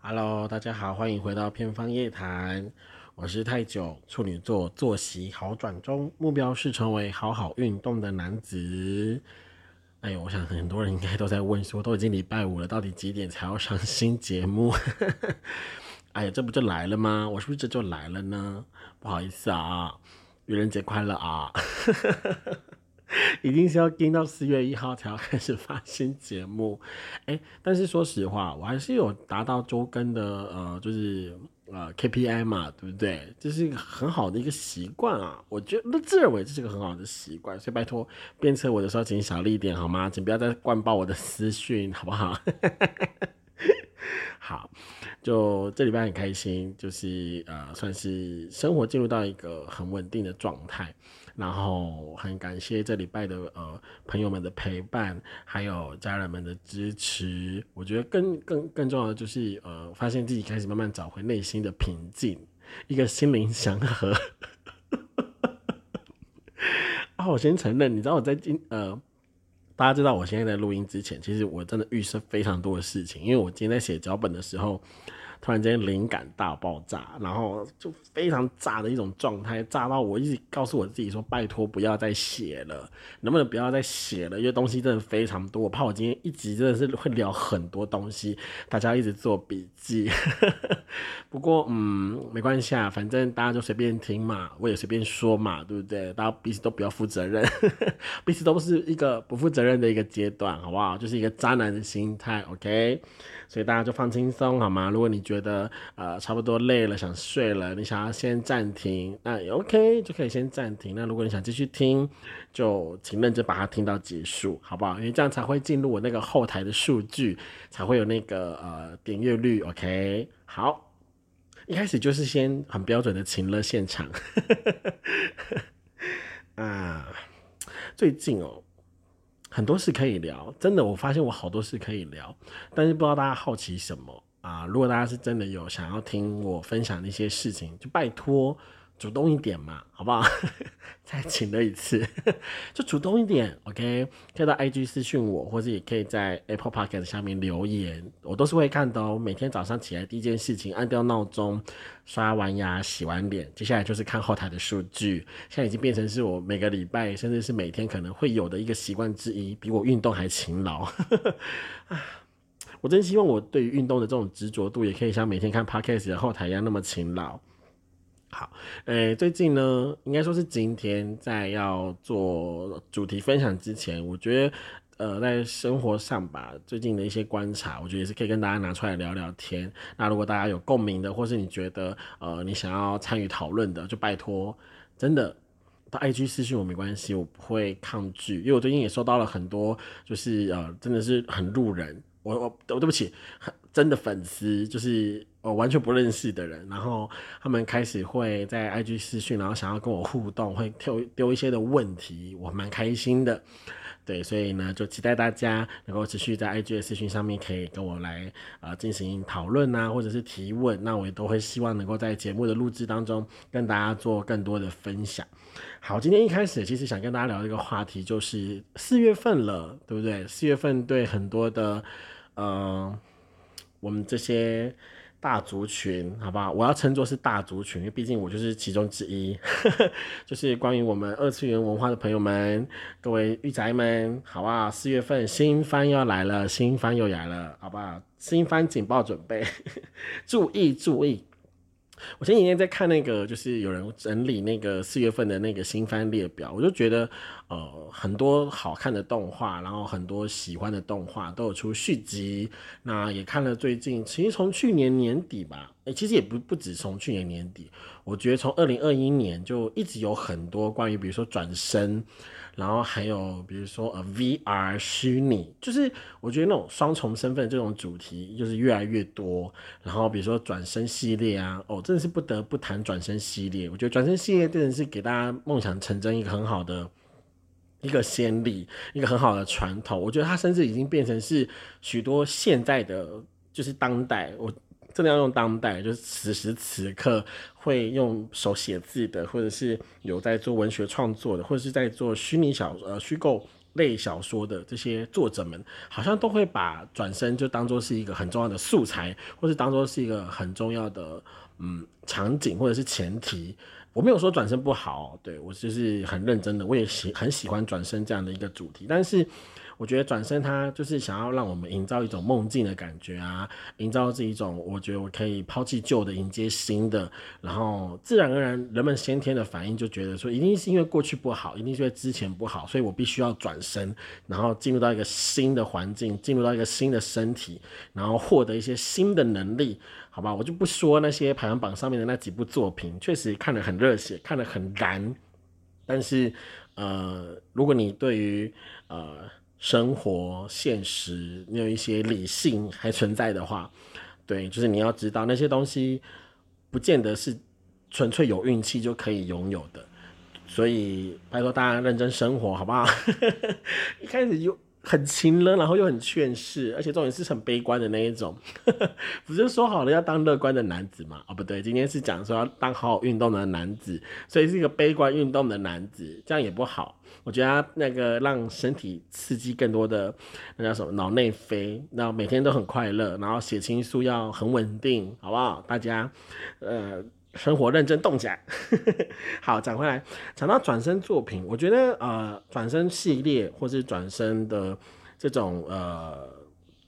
Hello，大家好，欢迎回到偏方夜谈。我是太久处女座，作息好转中，目标是成为好好运动的男子。哎呦，我想很多人应该都在问说，都已经礼拜五了，到底几点才要上新节目？哎呀，这不就来了吗？我是不是这就来了呢？不好意思啊，愚人节快乐啊！一定是要盯到四月一号才要开始发新节目，哎，但是说实话，我还是有达到周更的，呃，就是呃 KPI 嘛，对不对？这是一个很好的一个习惯啊，我觉得自认为这是个很好的习惯，所以拜托鞭策我的时候请小力一点好吗？请不要再灌爆我的私讯，好不好？好，就这礼拜很开心，就是呃，算是生活进入到一个很稳定的状态。然后很感谢这礼拜的呃朋友们的陪伴，还有家人们的支持。我觉得更更更重要的就是呃，发现自己开始慢慢找回内心的平静，一个心灵祥和。啊，我先承认，你知道我在今呃，大家知道我现在在录音之前，其实我真的预设非常多的事情，因为我今天在写脚本的时候。突然间灵感大爆炸，然后就非常炸的一种状态，炸到我一直告诉我自己说：“拜托不要再写了，能不能不要再写了？因为东西真的非常多，我怕我今天一集真的是会聊很多东西，大家一直做笔记。不过嗯，没关系啊，反正大家就随便听嘛，我也随便说嘛，对不对？大家彼此都不要负责任，彼此都是一个不负责任的一个阶段，好不好？就是一个渣男的心态，OK。所以大家就放轻松好吗？如果你觉得呃差不多累了想睡了，你想要先暂停，那 OK 就可以先暂停。那如果你想继续听，就请认真把它听到结束，好不好？因为这样才会进入我那个后台的数据，才会有那个呃点阅率。OK，好，一开始就是先很标准的情乐现场。啊，最近哦。很多事可以聊，真的，我发现我好多事可以聊，但是不知道大家好奇什么啊？如果大家是真的有想要听我分享的一些事情，就拜托。主动一点嘛，好不好？再请了一次，就主动一点，OK？可以到 IG 私讯我，或者也可以在 Apple Podcast 下面留言，我都是会看的哦。每天早上起来第一件事情，按掉闹钟，刷完牙，洗完脸，接下来就是看后台的数据。现在已经变成是我每个礼拜，甚至是每天可能会有的一个习惯之一，比我运动还勤劳。我真希望我对于运动的这种执着度，也可以像每天看 Podcast 的后台一样那么勤劳。好，诶，最近呢，应该说是今天在要做主题分享之前，我觉得，呃，在生活上吧，最近的一些观察，我觉得也是可以跟大家拿出来聊聊天。那如果大家有共鸣的，或是你觉得，呃，你想要参与讨论的，就拜托，真的到 IG 私信我没关系，我不会抗拒，因为我最近也收到了很多，就是呃，真的是很路人，我我我对不起，真的粉丝，就是。我完全不认识的人，然后他们开始会在 IG 私讯，然后想要跟我互动，会丢丢一些的问题，我蛮开心的。对，所以呢，就期待大家能够持续在 IG 的私讯上面可以跟我来呃进行讨论啊，或者是提问，那我也都会希望能够在节目的录制当中跟大家做更多的分享。好，今天一开始其实想跟大家聊一个话题，就是四月份了，对不对？四月份对很多的呃我们这些。大族群，好不好？我要称作是大族群，因为毕竟我就是其中之一。就是关于我们二次元文化的朋友们，各位御宅们，好不好？四月份新番要来了，新番又来了，好不好？新番警报准备，注 意注意。我前几天在看那个，就是有人整理那个四月份的那个新番列表，我就觉得，呃，很多好看的动画，然后很多喜欢的动画都有出续集。那也看了最近，其实从去年年底吧，诶，其实也不不止从去年年底，我觉得从二零二一年就一直有很多关于，比如说转身。然后还有比如说呃 VR 虚拟，就是我觉得那种双重身份这种主题就是越来越多。然后比如说转身系列啊，哦，真的是不得不谈转身系列。我觉得转身系列真的是给大家梦想成真一个很好的一个先例，一个很好的传统。我觉得它甚至已经变成是许多现在的就是当代我。真的要用当代，就是此时此刻会用手写字的，或者是有在做文学创作的，或者是在做虚拟小呃虚构类小说的这些作者们，好像都会把转身就当做是一个很重要的素材，或是当做是一个很重要的嗯场景或者是前提。我没有说转身不好，对我就是很认真的，我也喜很喜欢转身这样的一个主题，但是。我觉得转身，它就是想要让我们营造一种梦境的感觉啊，营造这一种，我觉得我可以抛弃旧的，迎接新的，然后自然而然，人们先天的反应就觉得说，一定是因为过去不好，一定是因为之前不好，所以我必须要转身，然后进入到一个新的环境，进入到一个新的身体，然后获得一些新的能力，好吧？我就不说那些排行榜上面的那几部作品，确实看得很热血，看得很燃，但是，呃，如果你对于呃。生活现实，你有一些理性还存在的话，对，就是你要知道那些东西，不见得是纯粹有运气就可以拥有的，所以拜托大家认真生活，好不好？一开始就。很轻了，然后又很劝世，而且重点是很悲观的那一种。不是说好了要当乐观的男子吗？哦，不对，今天是讲说要当好好运动的男子，所以是一个悲观运动的男子，这样也不好。我觉得那个让身体刺激更多的那叫什么脑内啡，然后每天都很快乐，然后血清素要很稳定，好不好？大家，呃。生活认真动起来，好，讲回来，讲到转身作品，我觉得呃，转身系列或是转身的这种呃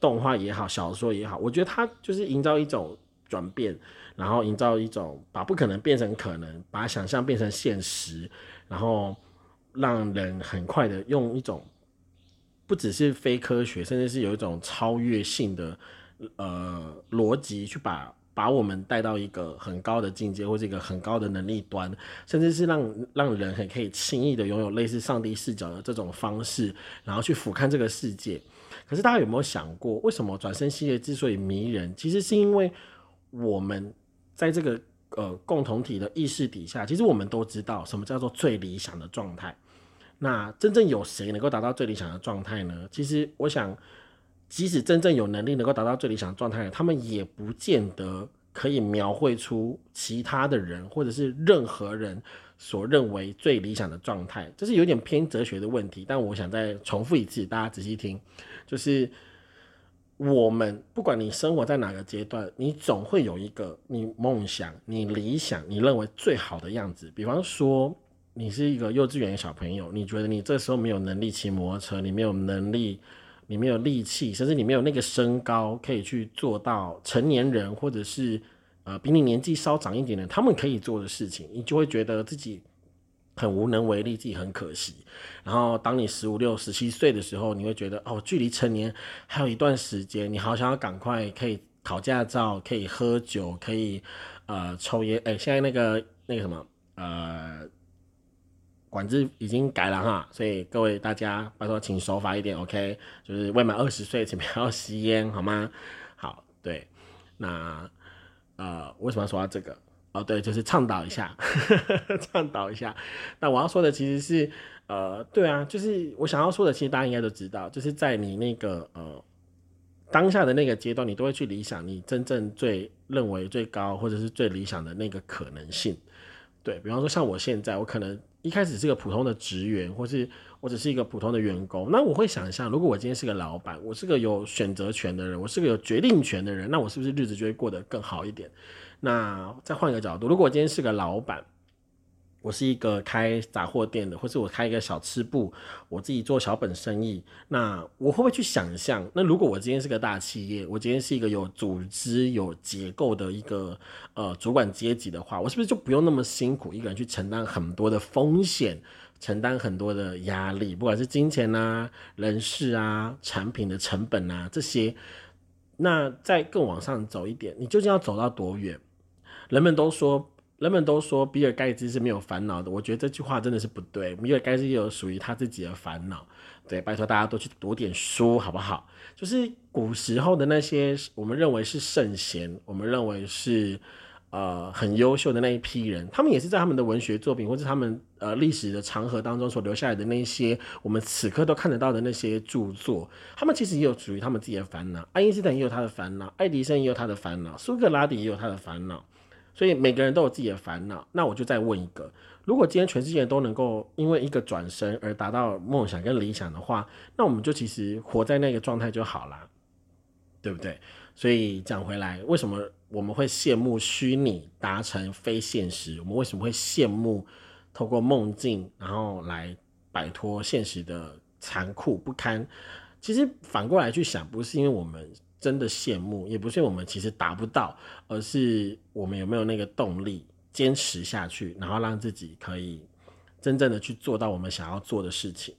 动画也好，小说也好，我觉得它就是营造一种转变，然后营造一种把不可能变成可能，把想象变成现实，然后让人很快的用一种不只是非科学，甚至是有一种超越性的呃逻辑去把。把我们带到一个很高的境界，或者一个很高的能力端，甚至是让让人很可以轻易的拥有类似上帝视角的这种方式，然后去俯瞰这个世界。可是大家有没有想过，为什么转身系列之所以迷人，其实是因为我们在这个呃共同体的意识底下，其实我们都知道什么叫做最理想的状态。那真正有谁能够达到最理想的状态呢？其实我想。即使真正有能力能够达到最理想状态，他们也不见得可以描绘出其他的人或者是任何人所认为最理想的状态。这是有点偏哲学的问题，但我想再重复一次，大家仔细听，就是我们不管你生活在哪个阶段，你总会有一个你梦想、你理想、你认为最好的样子。比方说，你是一个幼稚园的小朋友，你觉得你这时候没有能力骑摩托车，你没有能力。你没有力气，甚至你没有那个身高，可以去做到成年人或者是呃比你年纪稍长一点的他们可以做的事情，你就会觉得自己很无能为力，自己很可惜。然后当你十五六、十七岁的时候，你会觉得哦，距离成年还有一段时间，你好想要赶快可以考驾照，可以喝酒，可以呃抽烟。哎，现在那个那个什么呃。管制已经改了哈，所以各位大家拜托请守法一点，OK？就是未满二十岁请不要吸烟，好吗？好，对，那呃为什么要说到这个？哦，对，就是倡导一下，倡导一下。那我要说的其实是，呃，对啊，就是我想要说的，其实大家应该都知道，就是在你那个呃当下的那个阶段，你都会去理想你真正最认为最高或者是最理想的那个可能性。对比方说，像我现在，我可能。一开始是个普通的职员，或是我只是一个普通的员工，那我会想象，如果我今天是个老板，我是个有选择权的人，我是个有决定权的人，那我是不是日子就会过得更好一点？那再换一个角度，如果我今天是个老板，我是一个开杂货店的，或是我开一个小吃部，我自己做小本生意，那我会不会去想象？那如果我今天是个大企业，我今天是一个有组织、有结构的一个呃主管阶级的话，我是不是就不用那么辛苦，一个人去承担很多的风险，承担很多的压力，不管是金钱啊、人事啊、产品的成本啊这些？那再更往上走一点，你究竟要走到多远？人们都说。人们都说比尔盖茨是没有烦恼的，我觉得这句话真的是不对。比尔盖茨也有属于他自己的烦恼。对，拜托大家都去读点书，好不好？就是古时候的那些我们认为是圣贤，我们认为是呃很优秀的那一批人，他们也是在他们的文学作品或者他们呃历史的长河当中所留下来的那些我们此刻都看得到的那些著作，他们其实也有属于他们自己的烦恼。爱因斯坦也有他的烦恼，爱迪生也有他的烦恼，苏格拉底也有他的烦恼。所以每个人都有自己的烦恼。那我就再问一个：如果今天全世界都能够因为一个转身而达到梦想跟理想的话，那我们就其实活在那个状态就好啦，对不对？所以讲回来，为什么我们会羡慕虚拟达成非现实？我们为什么会羡慕透过梦境，然后来摆脱现实的残酷不堪？其实反过来去想，不是因为我们真的羡慕，也不是我们其实达不到，而是我们有没有那个动力坚持下去，然后让自己可以真正的去做到我们想要做的事情。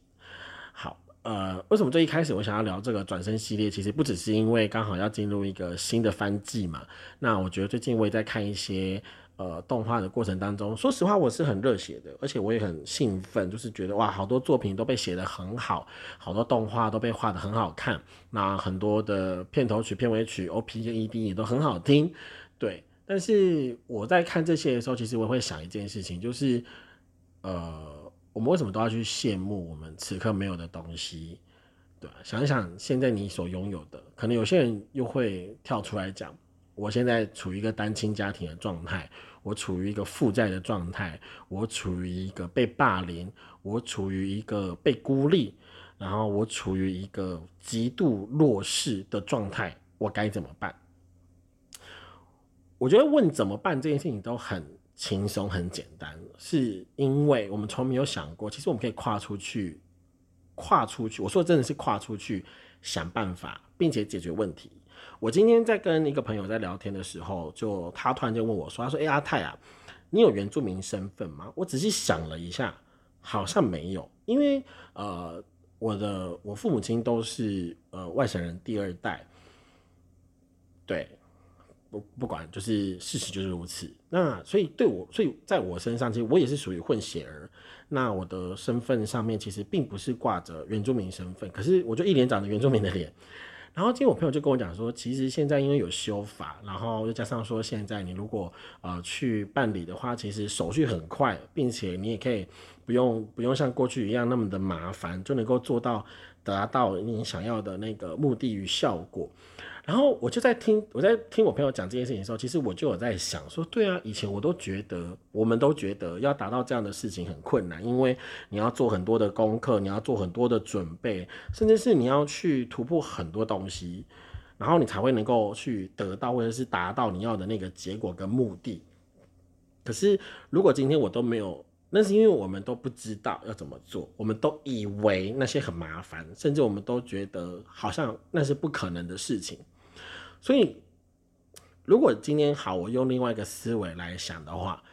好。呃，为什么最一开始我想要聊这个转身系列？其实不只是因为刚好要进入一个新的番季嘛。那我觉得最近我也在看一些呃动画的过程当中，说实话我是很热血的，而且我也很兴奋，就是觉得哇，好多作品都被写得很好，好多动画都被画得很好看。那很多的片头曲、片尾曲、OP 跟 ED 也都很好听。对，但是我在看这些的时候，其实我会想一件事情，就是呃。我们为什么都要去羡慕我们此刻没有的东西？对想一想，现在你所拥有的，可能有些人又会跳出来讲：我现在处于一个单亲家庭的状态，我处于一个负债的状态，我处于一个被霸凌，我处于一个被孤立，然后我处于一个极度弱势的状态，我该怎么办？我觉得问怎么办这件事情都很。轻松很简单，是因为我们从没有想过，其实我们可以跨出去，跨出去。我说的真的是跨出去想办法，并且解决问题。我今天在跟一个朋友在聊天的时候，就他突然就问我说：“他说，哎，阿泰啊，你有原住民身份吗？”我仔细想了一下，好像没有，因为呃，我的我父母亲都是呃外省人第二代，对。不不管，就是事实就是如此。那所以对我，所以在我身上，其实我也是属于混血儿。那我的身份上面其实并不是挂着原住民身份，可是我就一脸长着原住民的脸。然后今天我朋友就跟我讲说，其实现在因为有修法，然后又加上说现在你如果呃去办理的话，其实手续很快，并且你也可以不用不用像过去一样那么的麻烦，就能够做到达到你想要的那个目的与效果。然后我就在听，我在听我朋友讲这件事情的时候，其实我就有在想说，对啊，以前我都觉得，我们都觉得要达到这样的事情很困难，因为你要做很多的功课，你要做很多的准备，甚至是你要去突破很多东西，然后你才会能够去得到或者是达到你要的那个结果跟目的。可是如果今天我都没有，那是因为我们都不知道要怎么做，我们都以为那些很麻烦，甚至我们都觉得好像那是不可能的事情。所以，如果今天好，我用另外一个思维来想的话，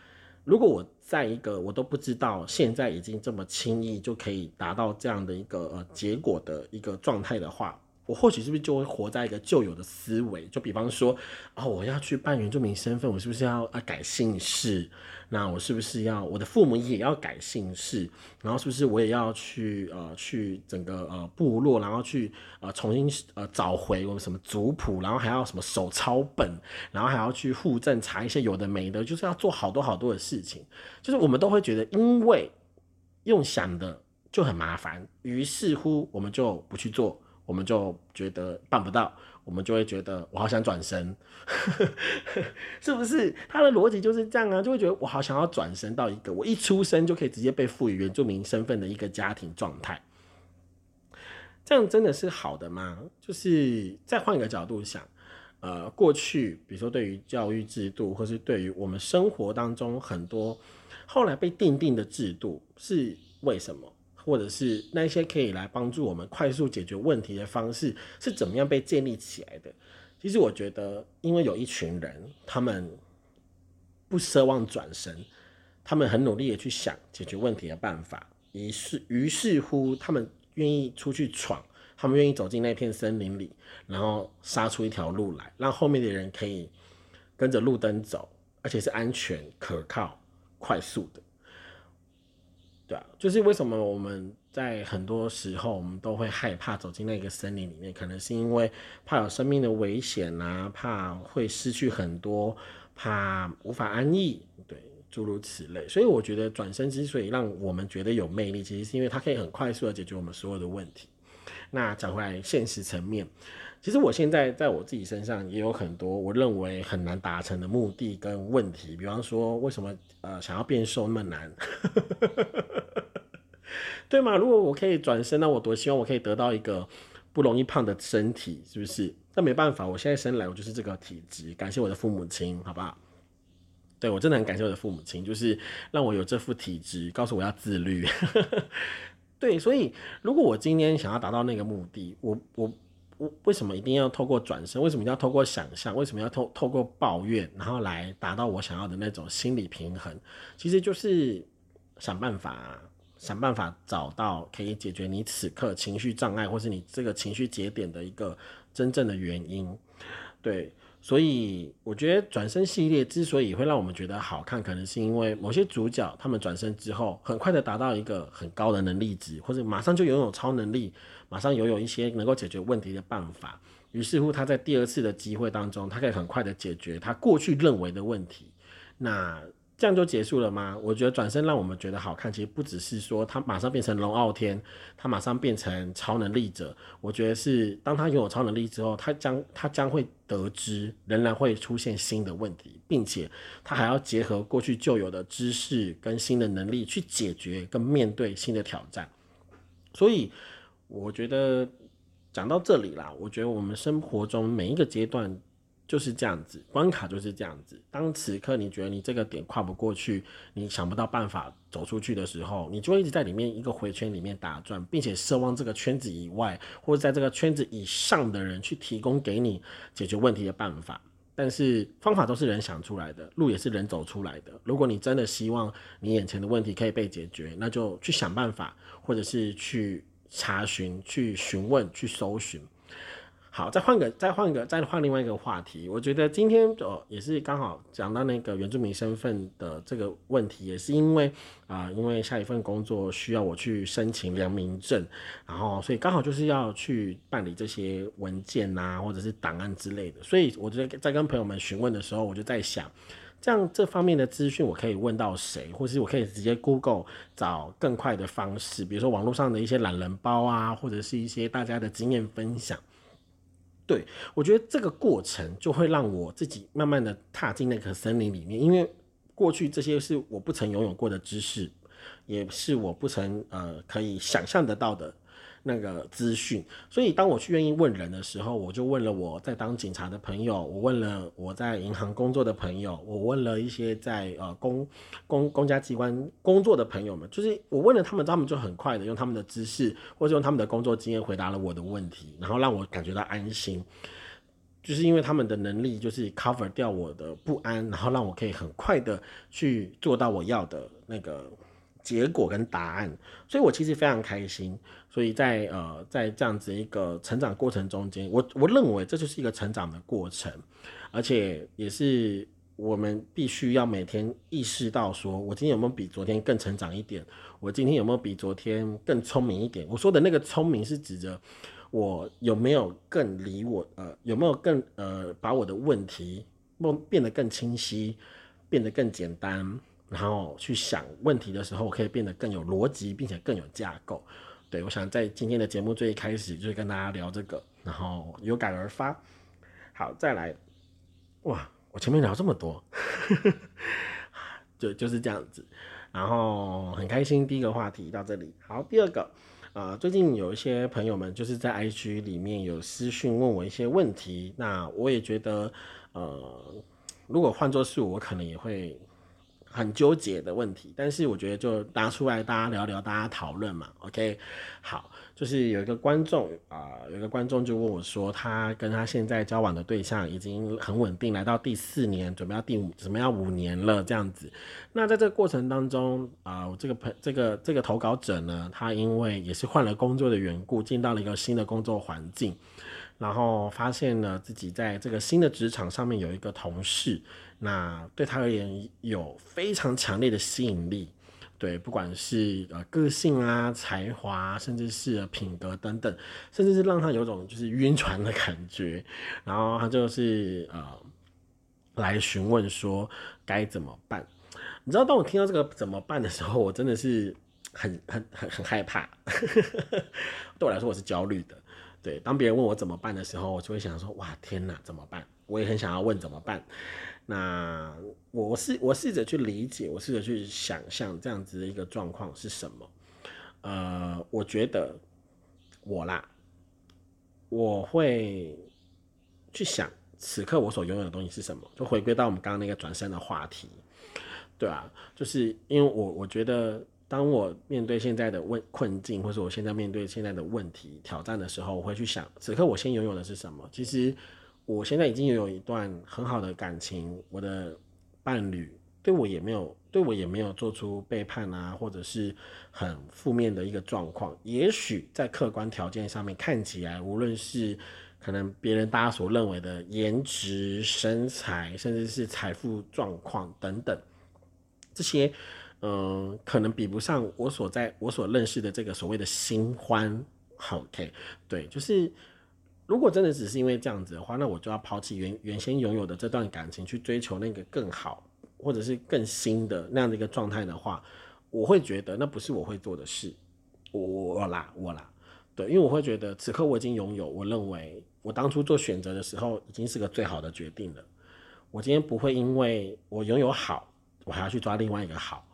如果我在一个我都不知道现在已经这么轻易就可以达到这样的一个呃结果的一个状态的话。我或许是不是就会活在一个旧有的思维？就比方说，哦，我要去办原住民身份，我是不是要啊改姓氏？那我是不是要我的父母也要改姓氏？然后是不是我也要去呃去整个呃部落，然后去呃重新呃找回我们什么族谱，然后还要什么手抄本，然后还要去户政查一些有的没的，就是要做好多好多的事情。就是我们都会觉得，因为用想的就很麻烦，于是乎我们就不去做。我们就觉得办不到，我们就会觉得我好想转身，是不是？他的逻辑就是这样啊，就会觉得我好想要转身到一个我一出生就可以直接被赋予原住民身份的一个家庭状态。这样真的是好的吗？就是再换一个角度想，呃，过去比如说对于教育制度，或是对于我们生活当中很多后来被定定的制度，是为什么？或者是那些可以来帮助我们快速解决问题的方式是怎么样被建立起来的？其实我觉得，因为有一群人，他们不奢望转身，他们很努力的去想解决问题的办法，于是于是乎，他们愿意出去闯，他们愿意走进那片森林里，然后杀出一条路来，让后面的人可以跟着路灯走，而且是安全、可靠、快速的。对啊，就是为什么我们在很多时候我们都会害怕走进那个森林里面，可能是因为怕有生命的危险啊，怕会失去很多，怕无法安逸，对，诸如此类。所以我觉得转身之所以让我们觉得有魅力，其实是因为它可以很快速的解决我们所有的问题。那讲回来，现实层面，其实我现在在我自己身上也有很多我认为很难达成的目的跟问题，比方说为什么呃想要变瘦那么难，对吗？如果我可以转身，那我多希望我可以得到一个不容易胖的身体，是不是？但没办法，我现在生来我就是这个体质，感谢我的父母亲，好不好？对我真的很感谢我的父母亲，就是让我有这副体质，告诉我要自律。对，所以如果我今天想要达到那个目的，我我为什么一定要透过转身？为什么一定要透过想象？为什么要透透过抱怨，然后来达到我想要的那种心理平衡？其实就是想办法，想办法找到可以解决你此刻情绪障碍，或是你这个情绪节点的一个真正的原因。对。所以我觉得转身系列之所以会让我们觉得好看，可能是因为某些主角他们转身之后，很快的达到一个很高的能力值，或者马上就拥有超能力，马上拥有一些能够解决问题的办法。于是乎，他在第二次的机会当中，他可以很快的解决他过去认为的问题。那。这样就结束了吗？我觉得转身让我们觉得好看，其实不只是说他马上变成龙傲天，他马上变成超能力者。我觉得是当他拥有超能力之后，他将他将会得知仍然会出现新的问题，并且他还要结合过去旧有的知识跟新的能力去解决跟面对新的挑战。所以我觉得讲到这里啦，我觉得我们生活中每一个阶段。就是这样子，关卡就是这样子。当此刻你觉得你这个点跨不过去，你想不到办法走出去的时候，你就会一直在里面一个回圈里面打转，并且奢望这个圈子以外或者在这个圈子以上的人去提供给你解决问题的办法。但是方法都是人想出来的，路也是人走出来的。如果你真的希望你眼前的问题可以被解决，那就去想办法，或者是去查询、去询问、去搜寻。好，再换个，再换个，再换另外一个话题。我觉得今天哦，也是刚好讲到那个原住民身份的这个问题，也是因为啊，因为下一份工作需要我去申请良民证，然后所以刚好就是要去办理这些文件呐，或者是档案之类的。所以我觉得在跟朋友们询问的时候，我就在想，这样这方面的资讯我可以问到谁，或是我可以直接 Google 找更快的方式，比如说网络上的一些懒人包啊，或者是一些大家的经验分享。对，我觉得这个过程就会让我自己慢慢的踏进那个森林里面，因为过去这些是我不曾拥有过的知识，也是我不曾呃可以想象得到的。那个资讯，所以当我去愿意问人的时候，我就问了我在当警察的朋友，我问了我在银行工作的朋友，我问了一些在呃公公公家机关工作的朋友们，就是我问了他们，他们就很快的用他们的知识或者用他们的工作经验回答了我的问题，然后让我感觉到安心，就是因为他们的能力就是 cover 掉我的不安，然后让我可以很快的去做到我要的那个。结果跟答案，所以我其实非常开心。所以在呃，在这样子一个成长过程中间，我我认为这就是一个成长的过程，而且也是我们必须要每天意识到，说我今天有没有比昨天更成长一点？我今天有没有比昨天更聪明一点？我说的那个聪明是指着我有没有更理我呃有没有更呃把我的问题变变得更清晰，变得更简单。然后去想问题的时候，我可以变得更有逻辑，并且更有架构。对我想在今天的节目最一开始就跟大家聊这个，然后有感而发。好，再来，哇，我前面聊这么多，就就是这样子。然后很开心，第一个话题到这里。好，第二个，呃，最近有一些朋友们就是在 IG 里面有私讯问我一些问题，那我也觉得，呃，如果换作是我，可能也会。很纠结的问题，但是我觉得就拿出来大家聊聊，大家讨论嘛。OK，好，就是有一个观众啊，有一个观众就问我说，他跟他现在交往的对象已经很稳定，来到第四年，准备要第五，准备要五年了这样子。那在这个过程当中啊，我这个朋这个这个投稿者呢，他因为也是换了工作的缘故，进到了一个新的工作环境，然后发现了自己在这个新的职场上面有一个同事。那对他而言有非常强烈的吸引力，对，不管是呃个性啊、才华，甚至是品格等等，甚至是让他有种就是晕船的感觉。然后他就是呃来询问说该怎么办。你知道，当我听到这个怎么办的时候，我真的是很很很很害怕。对我来说，我是焦虑的。对，当别人问我怎么办的时候，我就会想说，哇，天哪，怎么办？我也很想要问怎么办。那我试我试着去理解，我试着去想象这样子的一个状况是什么。呃，我觉得我啦，我会去想此刻我所拥有的东西是什么。就回归到我们刚刚那个转身的话题，对啊，就是因为我我觉得。当我面对现在的问困境，或者我现在面对现在的问题挑战的时候，我会去想，此刻我先拥有的是什么？其实我现在已经拥有一段很好的感情，我的伴侣对我也没有对我也没有做出背叛啊，或者是很负面的一个状况。也许在客观条件上面看起来，无论是可能别人大家所认为的颜值、身材，甚至是财富状况等等这些。嗯，可能比不上我所在我所认识的这个所谓的新欢。OK，对，就是如果真的只是因为这样子的话，那我就要抛弃原原先拥有的这段感情，去追求那个更好或者是更新的那样的一个状态的话，我会觉得那不是我会做的事。我我啦我啦，对，因为我会觉得此刻我已经拥有，我认为我当初做选择的时候已经是个最好的决定了。我今天不会因为我拥有好，我还要去抓另外一个好。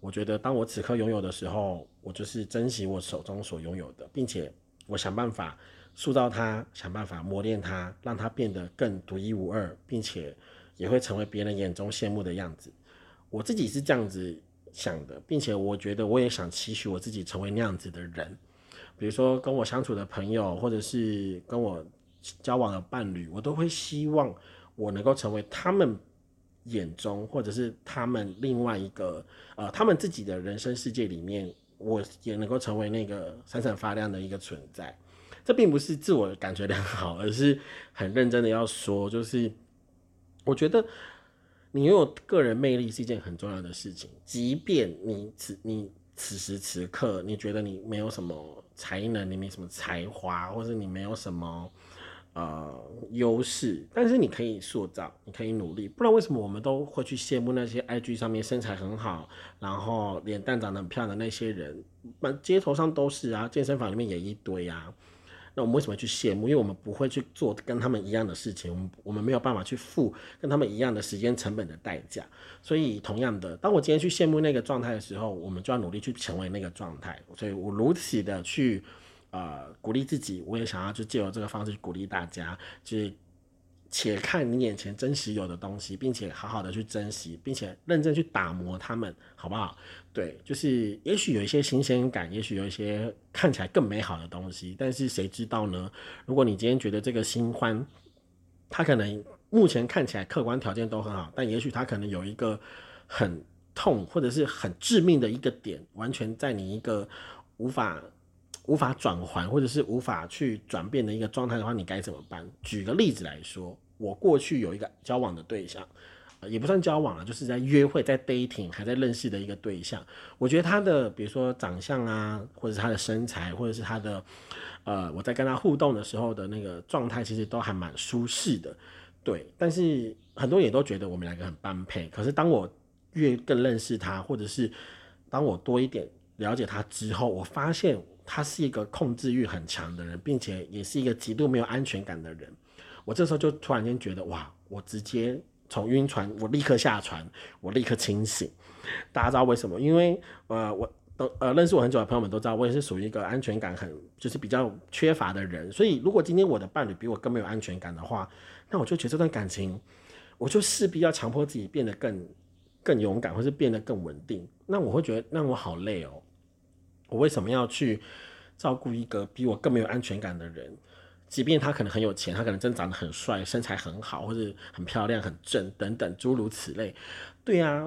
我觉得，当我此刻拥有的时候，我就是珍惜我手中所拥有的，并且我想办法塑造它，想办法磨练它，让它变得更独一无二，并且也会成为别人眼中羡慕的样子。我自己是这样子想的，并且我觉得我也想期许我自己成为那样子的人。比如说，跟我相处的朋友，或者是跟我交往的伴侣，我都会希望我能够成为他们。眼中，或者是他们另外一个，呃，他们自己的人生世界里面，我也能够成为那个闪闪发亮的一个存在。这并不是自我感觉良好，而是很认真的要说，就是我觉得你拥有个人魅力是一件很重要的事情。即便你此你此时此刻你觉得你没有什么才能，你没什么才华，或者你没有什么。呃，优势，但是你可以塑造，你可以努力，不然为什么我们都会去羡慕那些 IG 上面身材很好，然后脸蛋长得很漂亮的那些人？满街头上都是啊，健身房里面也一堆啊。那我们为什么去羡慕？因为我们不会去做跟他们一样的事情，我们我们没有办法去付跟他们一样的时间成本的代价。所以，同样的，当我今天去羡慕那个状态的时候，我们就要努力去成为那个状态。所以我如此的去。呃，鼓励自己，我也想要去借由这个方式鼓励大家，就是且看你眼前真实有的东西，并且好好的去珍惜，并且认真去打磨它们，好不好？对，就是也许有一些新鲜感，也许有一些看起来更美好的东西，但是谁知道呢？如果你今天觉得这个新欢，他可能目前看起来客观条件都很好，但也许他可能有一个很痛或者是很致命的一个点，完全在你一个无法。无法转还或者是无法去转变的一个状态的话，你该怎么办？举个例子来说，我过去有一个交往的对象，也不算交往了，就是在约会、在 dating 还在认识的一个对象。我觉得他的，比如说长相啊，或者是他的身材，或者是他的，呃，我在跟他互动的时候的那个状态，其实都还蛮舒适的。对，但是很多人也都觉得我们两个很般配。可是当我越更认识他，或者是当我多一点了解他之后，我发现。他是一个控制欲很强的人，并且也是一个极度没有安全感的人。我这时候就突然间觉得，哇！我直接从晕船，我立刻下船，我立刻清醒。大家知道为什么？因为呃，我都呃认识我很久的朋友们都知道，我也是属于一个安全感很就是比较缺乏的人。所以如果今天我的伴侣比我更没有安全感的话，那我就觉得这段感情，我就势必要强迫自己变得更更勇敢，或是变得更稳定。那我会觉得，那我好累哦。我为什么要去照顾一个比我更没有安全感的人？即便他可能很有钱，他可能真长得很帅，身材很好，或者很漂亮、很正等等诸如此类。对啊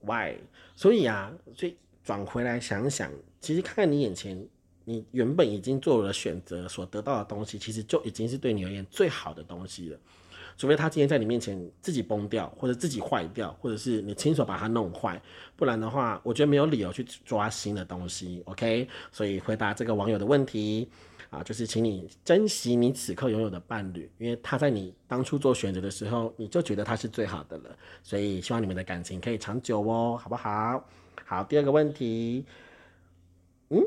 ，Why？所以啊，所以转回来想想，其实看看你眼前，你原本已经做了选择所得到的东西，其实就已经是对你而言最好的东西了。除非他今天在你面前自己崩掉，或者自己坏掉，或者是你亲手把它弄坏，不然的话，我觉得没有理由去抓新的东西。OK，所以回答这个网友的问题啊，就是请你珍惜你此刻拥有的伴侣，因为他在你当初做选择的时候，你就觉得他是最好的了。所以希望你们的感情可以长久哦，好不好？好，第二个问题，嗯，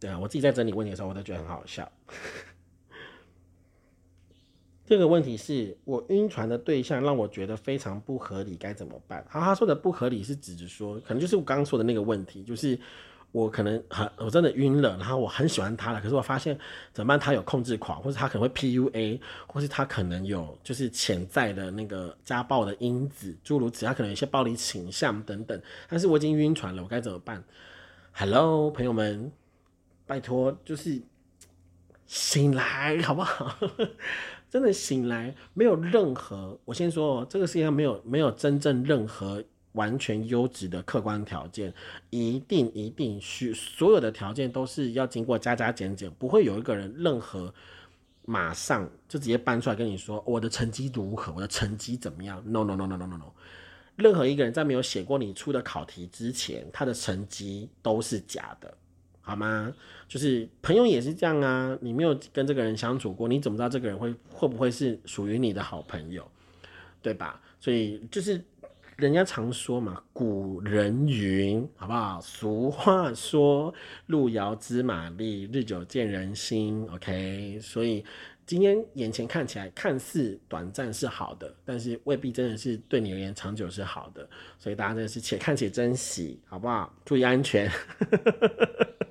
对啊，我自己在整理问题的时候，我都觉得很好笑。这个问题是我晕船的对象让我觉得非常不合理，该怎么办？好，他说的不合理是指着说，可能就是我刚刚说的那个问题，就是我可能很我真的晕了，然后我很喜欢他了，可是我发现怎么办？他有控制狂，或者他可能会 PUA，或是他可能有就是潜在的那个家暴的因子，诸如此，他可能有一些暴力倾向等等。但是我已经晕船了，我该怎么办？Hello，朋友们，拜托，就是醒来好不好？真的醒来，没有任何。我先说，这个世界上没有没有真正任何完全优质的客观条件，一定一定需所有的条件都是要经过加加减减，不会有一个人任何马上就直接搬出来跟你说我的成绩如何，我的成绩怎么样？No No No No No No No，任何一个人在没有写过你出的考题之前，他的成绩都是假的。好吗？就是朋友也是这样啊，你没有跟这个人相处过，你怎么知道这个人会会不会是属于你的好朋友，对吧？所以就是人家常说嘛，古人云，好不好？俗话说，路遥知马力，日久见人心。OK，所以今天眼前看起来看似短暂是好的，但是未必真的是对你而言长久是好的。所以大家真的是且看且珍惜，好不好？注意安全。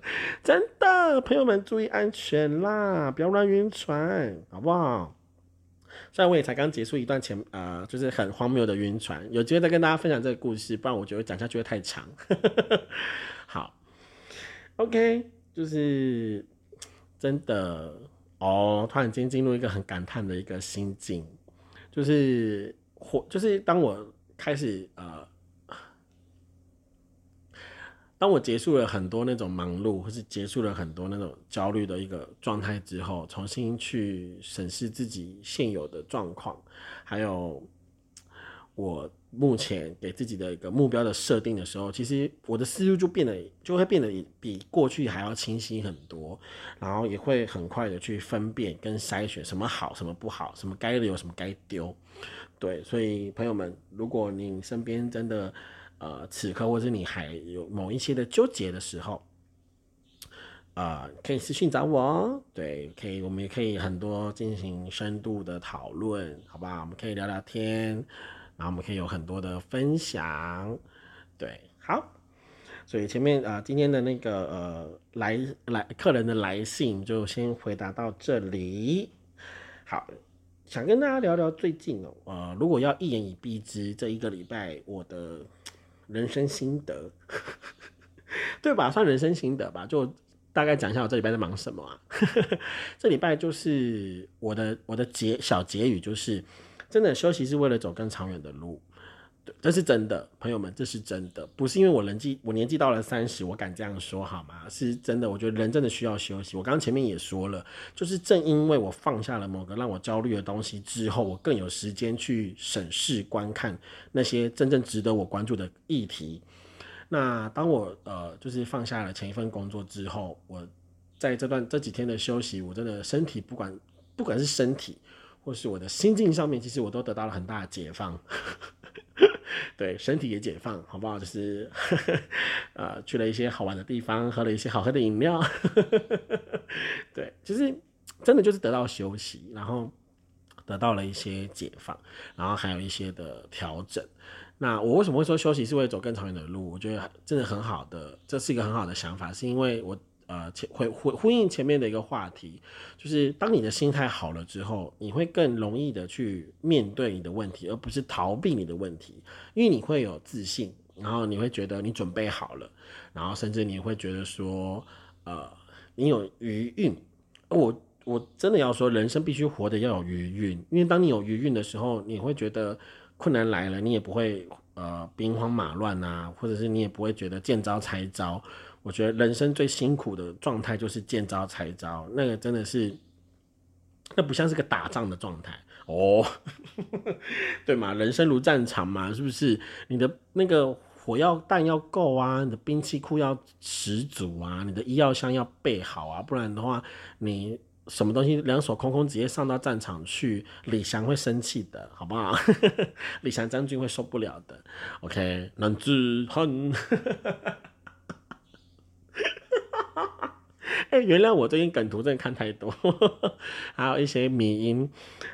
真的，朋友们注意安全啦，不要乱晕船，好不好？虽然我也才刚结束一段前呃，就是很荒谬的晕船，有机会再跟大家分享这个故事，不然我觉得讲下去会太长。好，OK，就是真的哦，突然间进入一个很感叹的一个心境，就是或就是当我开始呃。当我结束了很多那种忙碌，或是结束了很多那种焦虑的一个状态之后，重新去审视自己现有的状况，还有我目前给自己的一个目标的设定的时候，其实我的思路就变得就会变得比过去还要清晰很多，然后也会很快的去分辨跟筛选什么好，什么不好，什么该留，什么该丢。对，所以朋友们，如果你身边真的，呃，此刻或者你还有某一些的纠结的时候，啊，可以私信找我哦，对，可以，我们也可以很多进行深度的讨论，好不好？我们可以聊聊天，然后我们可以有很多的分享，对，好。所以前面啊，今天的那个呃来来客人的来信就先回答到这里。好，想跟大家聊聊最近哦，呃，如果要一言以蔽之，这一个礼拜我的。人生心得，对吧？算人生心得吧，就大概讲一下我这礼拜在忙什么啊。这礼拜就是我的我的结小结语，就是真的休息是为了走更长远的路。这是真的，朋友们，这是真的，不是因为我年纪我年纪到了三十，我敢这样说好吗？是真的，我觉得人真的需要休息。我刚刚前面也说了，就是正因为我放下了某个让我焦虑的东西之后，我更有时间去审视、观看那些真正值得我关注的议题。那当我呃，就是放下了前一份工作之后，我在这段这几天的休息，我真的身体不管不管是身体或是我的心境上面，其实我都得到了很大的解放。对，身体也解放，好不好？就是，呃，去了一些好玩的地方，喝了一些好喝的饮料，对，就是真的就是得到休息，然后得到了一些解放，然后还有一些的调整。那我为什么会说休息是为了走更长远的路？我觉得真的很好的，这是一个很好的想法，是因为我。呃，前回回呼应前面的一个话题，就是当你的心态好了之后，你会更容易的去面对你的问题，而不是逃避你的问题，因为你会有自信，然后你会觉得你准备好了，然后甚至你会觉得说，呃，你有余韵。我我真的要说，人生必须活得要有余韵，因为当你有余韵的时候，你会觉得困难来了，你也不会呃兵荒马乱啊，或者是你也不会觉得见招拆招。我觉得人生最辛苦的状态就是见招拆招，那个真的是，那不像是个打仗的状态哦，对嘛？人生如战场嘛，是不是？你的那个火药弹要够啊，你的兵器库要十足啊，你的医药箱要备好啊，不然的话，你什么东西两手空空直接上到战场去，李翔会生气的，好不好？李翔将军会受不了的。OK，男子汉。哎，原谅我最近梗图真的看太多，还有一些迷音，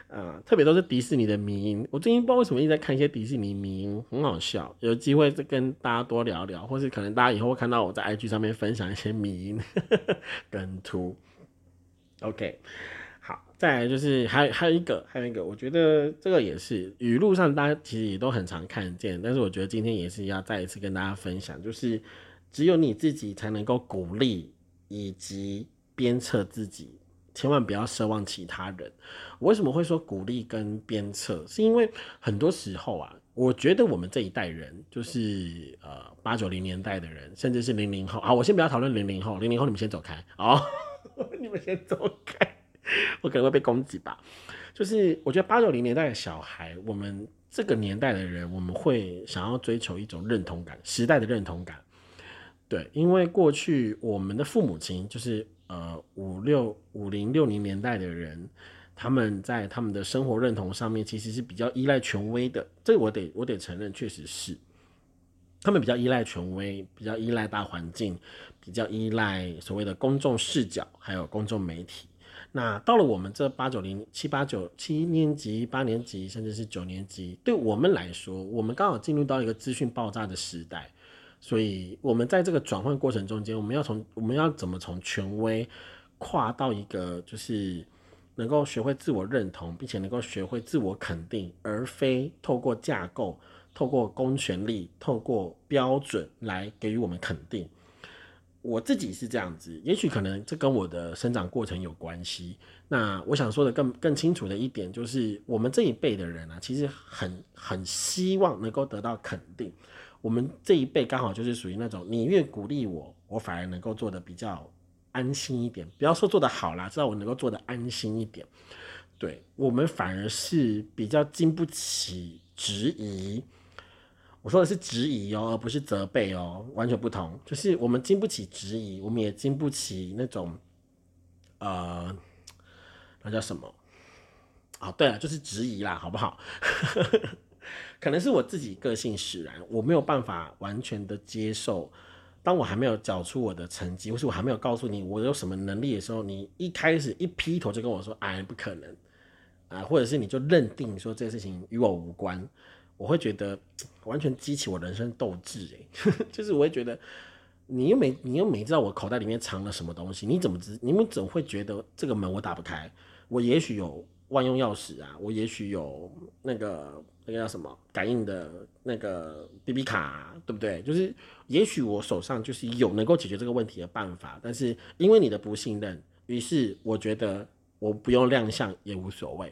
啊，特别都是迪士尼的迷音。我最近不知道为什么一直在看一些迪士尼迷音，很好笑。有机会再跟大家多聊聊，或是可能大家以后会看到我在 IG 上面分享一些迷音 梗图。OK，好，再来就是还还有一个，还有一个，我觉得这个也是语录上大家其实也都很常看见，但是我觉得今天也是要再一次跟大家分享，就是只有你自己才能够鼓励以及鞭策自己，千万不要奢望其他人。我为什么会说鼓励跟鞭策？是因为很多时候啊，我觉得我们这一代人，就是呃八九零年代的人，甚至是零零后啊，我先不要讨论零零后，零零后你们先走开哦。你们先走开，我可能会被攻击吧。就是我觉得八九零年代的小孩，我们这个年代的人，我们会想要追求一种认同感，时代的认同感。对，因为过去我们的父母亲，就是呃五六五零六零年代的人，他们在他们的生活认同上面，其实是比较依赖权威的。这我得我得承认，确实是。他们比较依赖权威，比较依赖大环境，比较依赖所谓的公众视角，还有公众媒体。那到了我们这八九零七八九七年级、八年级，甚至是九年级，对我们来说，我们刚好进入到一个资讯爆炸的时代，所以我们在这个转换过程中间，我们要从我们要怎么从权威跨到一个就是能够学会自我认同，并且能够学会自我肯定，而非透过架构。透过公权力，透过标准来给予我们肯定。我自己是这样子，也许可能这跟我的生长过程有关系。那我想说的更更清楚的一点，就是我们这一辈的人啊，其实很很希望能够得到肯定。我们这一辈刚好就是属于那种，你越鼓励我，我反而能够做的比较安心一点。不要说做的好啦，至少我能够做的安心一点。对我们反而是比较经不起质疑。我说的是质疑哦，而不是责备哦，完全不同。就是我们经不起质疑，我们也经不起那种，呃，那叫什么？哦，对了，就是质疑啦，好不好？可能是我自己个性使然，我没有办法完全的接受。当我还没有缴出我的成绩，或是我还没有告诉你我有什么能力的时候，你一开始一劈头就跟我说：“哎，不可能啊！”或者是你就认定说这个事情与我无关。我会觉得完全激起我人生斗志哎，就是我会觉得你又没你又没知道我口袋里面藏了什么东西，你怎么知你们总会觉得这个门我打不开？我也许有万用钥匙啊，我也许有那个那个叫什么感应的那个 B B 卡，对不对？就是也许我手上就是有能够解决这个问题的办法，但是因为你的不信任，于是我觉得我不用亮相也无所谓。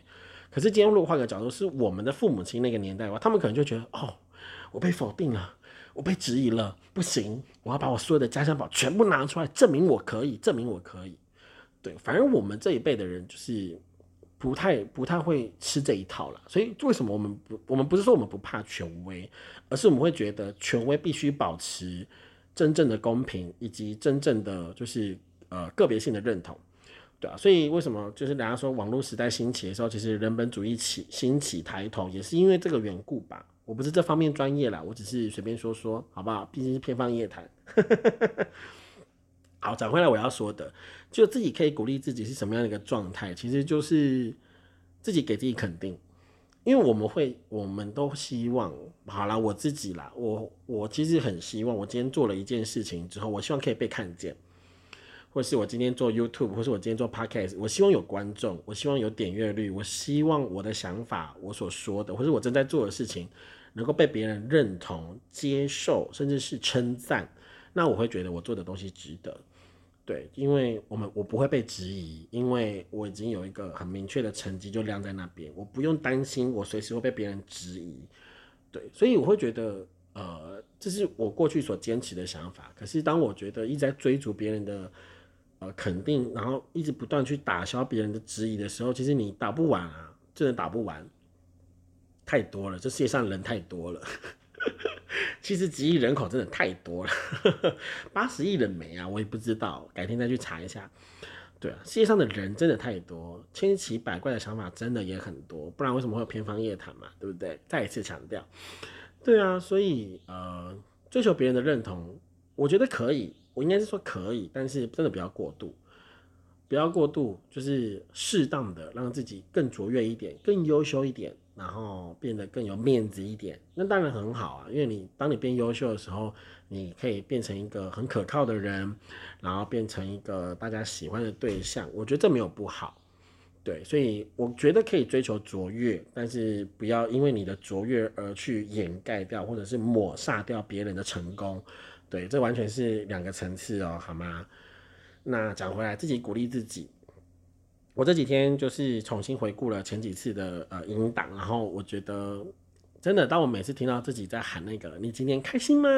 可是今天如果换个角度，是我们的父母亲那个年代的话，他们可能就觉得，哦，我被否定了，我被质疑了，不行，我要把我所有的家乡宝全部拿出来，证明我可以，证明我可以。对，反正我们这一辈的人就是不太不太会吃这一套了。所以为什么我们不，我们不是说我们不怕权威，而是我们会觉得权威必须保持真正的公平，以及真正的就是呃个别性的认同。对啊，所以为什么就是人家说网络时代兴起的时候，其实人本主义起兴起抬头，也是因为这个缘故吧？我不是这方面专业啦，我只是随便说说，好不好？毕竟是偏方夜谈。好，转回来我要说的，就自己可以鼓励自己是什么样的一个状态，其实就是自己给自己肯定，因为我们会，我们都希望，好啦，我自己啦，我我其实很希望，我今天做了一件事情之后，我希望可以被看见。或是我今天做 YouTube，或是我今天做 Podcast，我希望有观众，我希望有点阅率，我希望我的想法，我所说的，或是我正在做的事情，能够被别人认同、接受，甚至是称赞，那我会觉得我做的东西值得。对，因为我们我不会被质疑，因为我已经有一个很明确的成绩就亮在那边，我不用担心我随时会被别人质疑。对，所以我会觉得，呃，这是我过去所坚持的想法。可是当我觉得一直在追逐别人的。呃，肯定，然后一直不断去打消别人的质疑的时候，其实你打不完啊，真的打不完，太多了，这世界上人太多了，七十几亿人口真的太多了，八十亿人没啊，我也不知道，改天再去查一下。对啊，世界上的人真的太多，千奇百怪的想法真的也很多，不然为什么会有偏方夜谈嘛，对不对？再一次强调，对啊，所以呃，追求别人的认同，我觉得可以。我应该是说可以，但是真的不要过度。不要过度，就是适当的让自己更卓越一点，更优秀一点，然后变得更有面子一点。那当然很好啊，因为你当你变优秀的时候，你可以变成一个很可靠的人，然后变成一个大家喜欢的对象。我觉得这没有不好。对，所以我觉得可以追求卓越，但是不要因为你的卓越而去掩盖掉或者是抹杀掉别人的成功。对，这完全是两个层次哦，好吗？那讲回来，自己鼓励自己。我这几天就是重新回顾了前几次的呃音档，然后我觉得真的，当我每次听到自己在喊那个“你今天开心吗？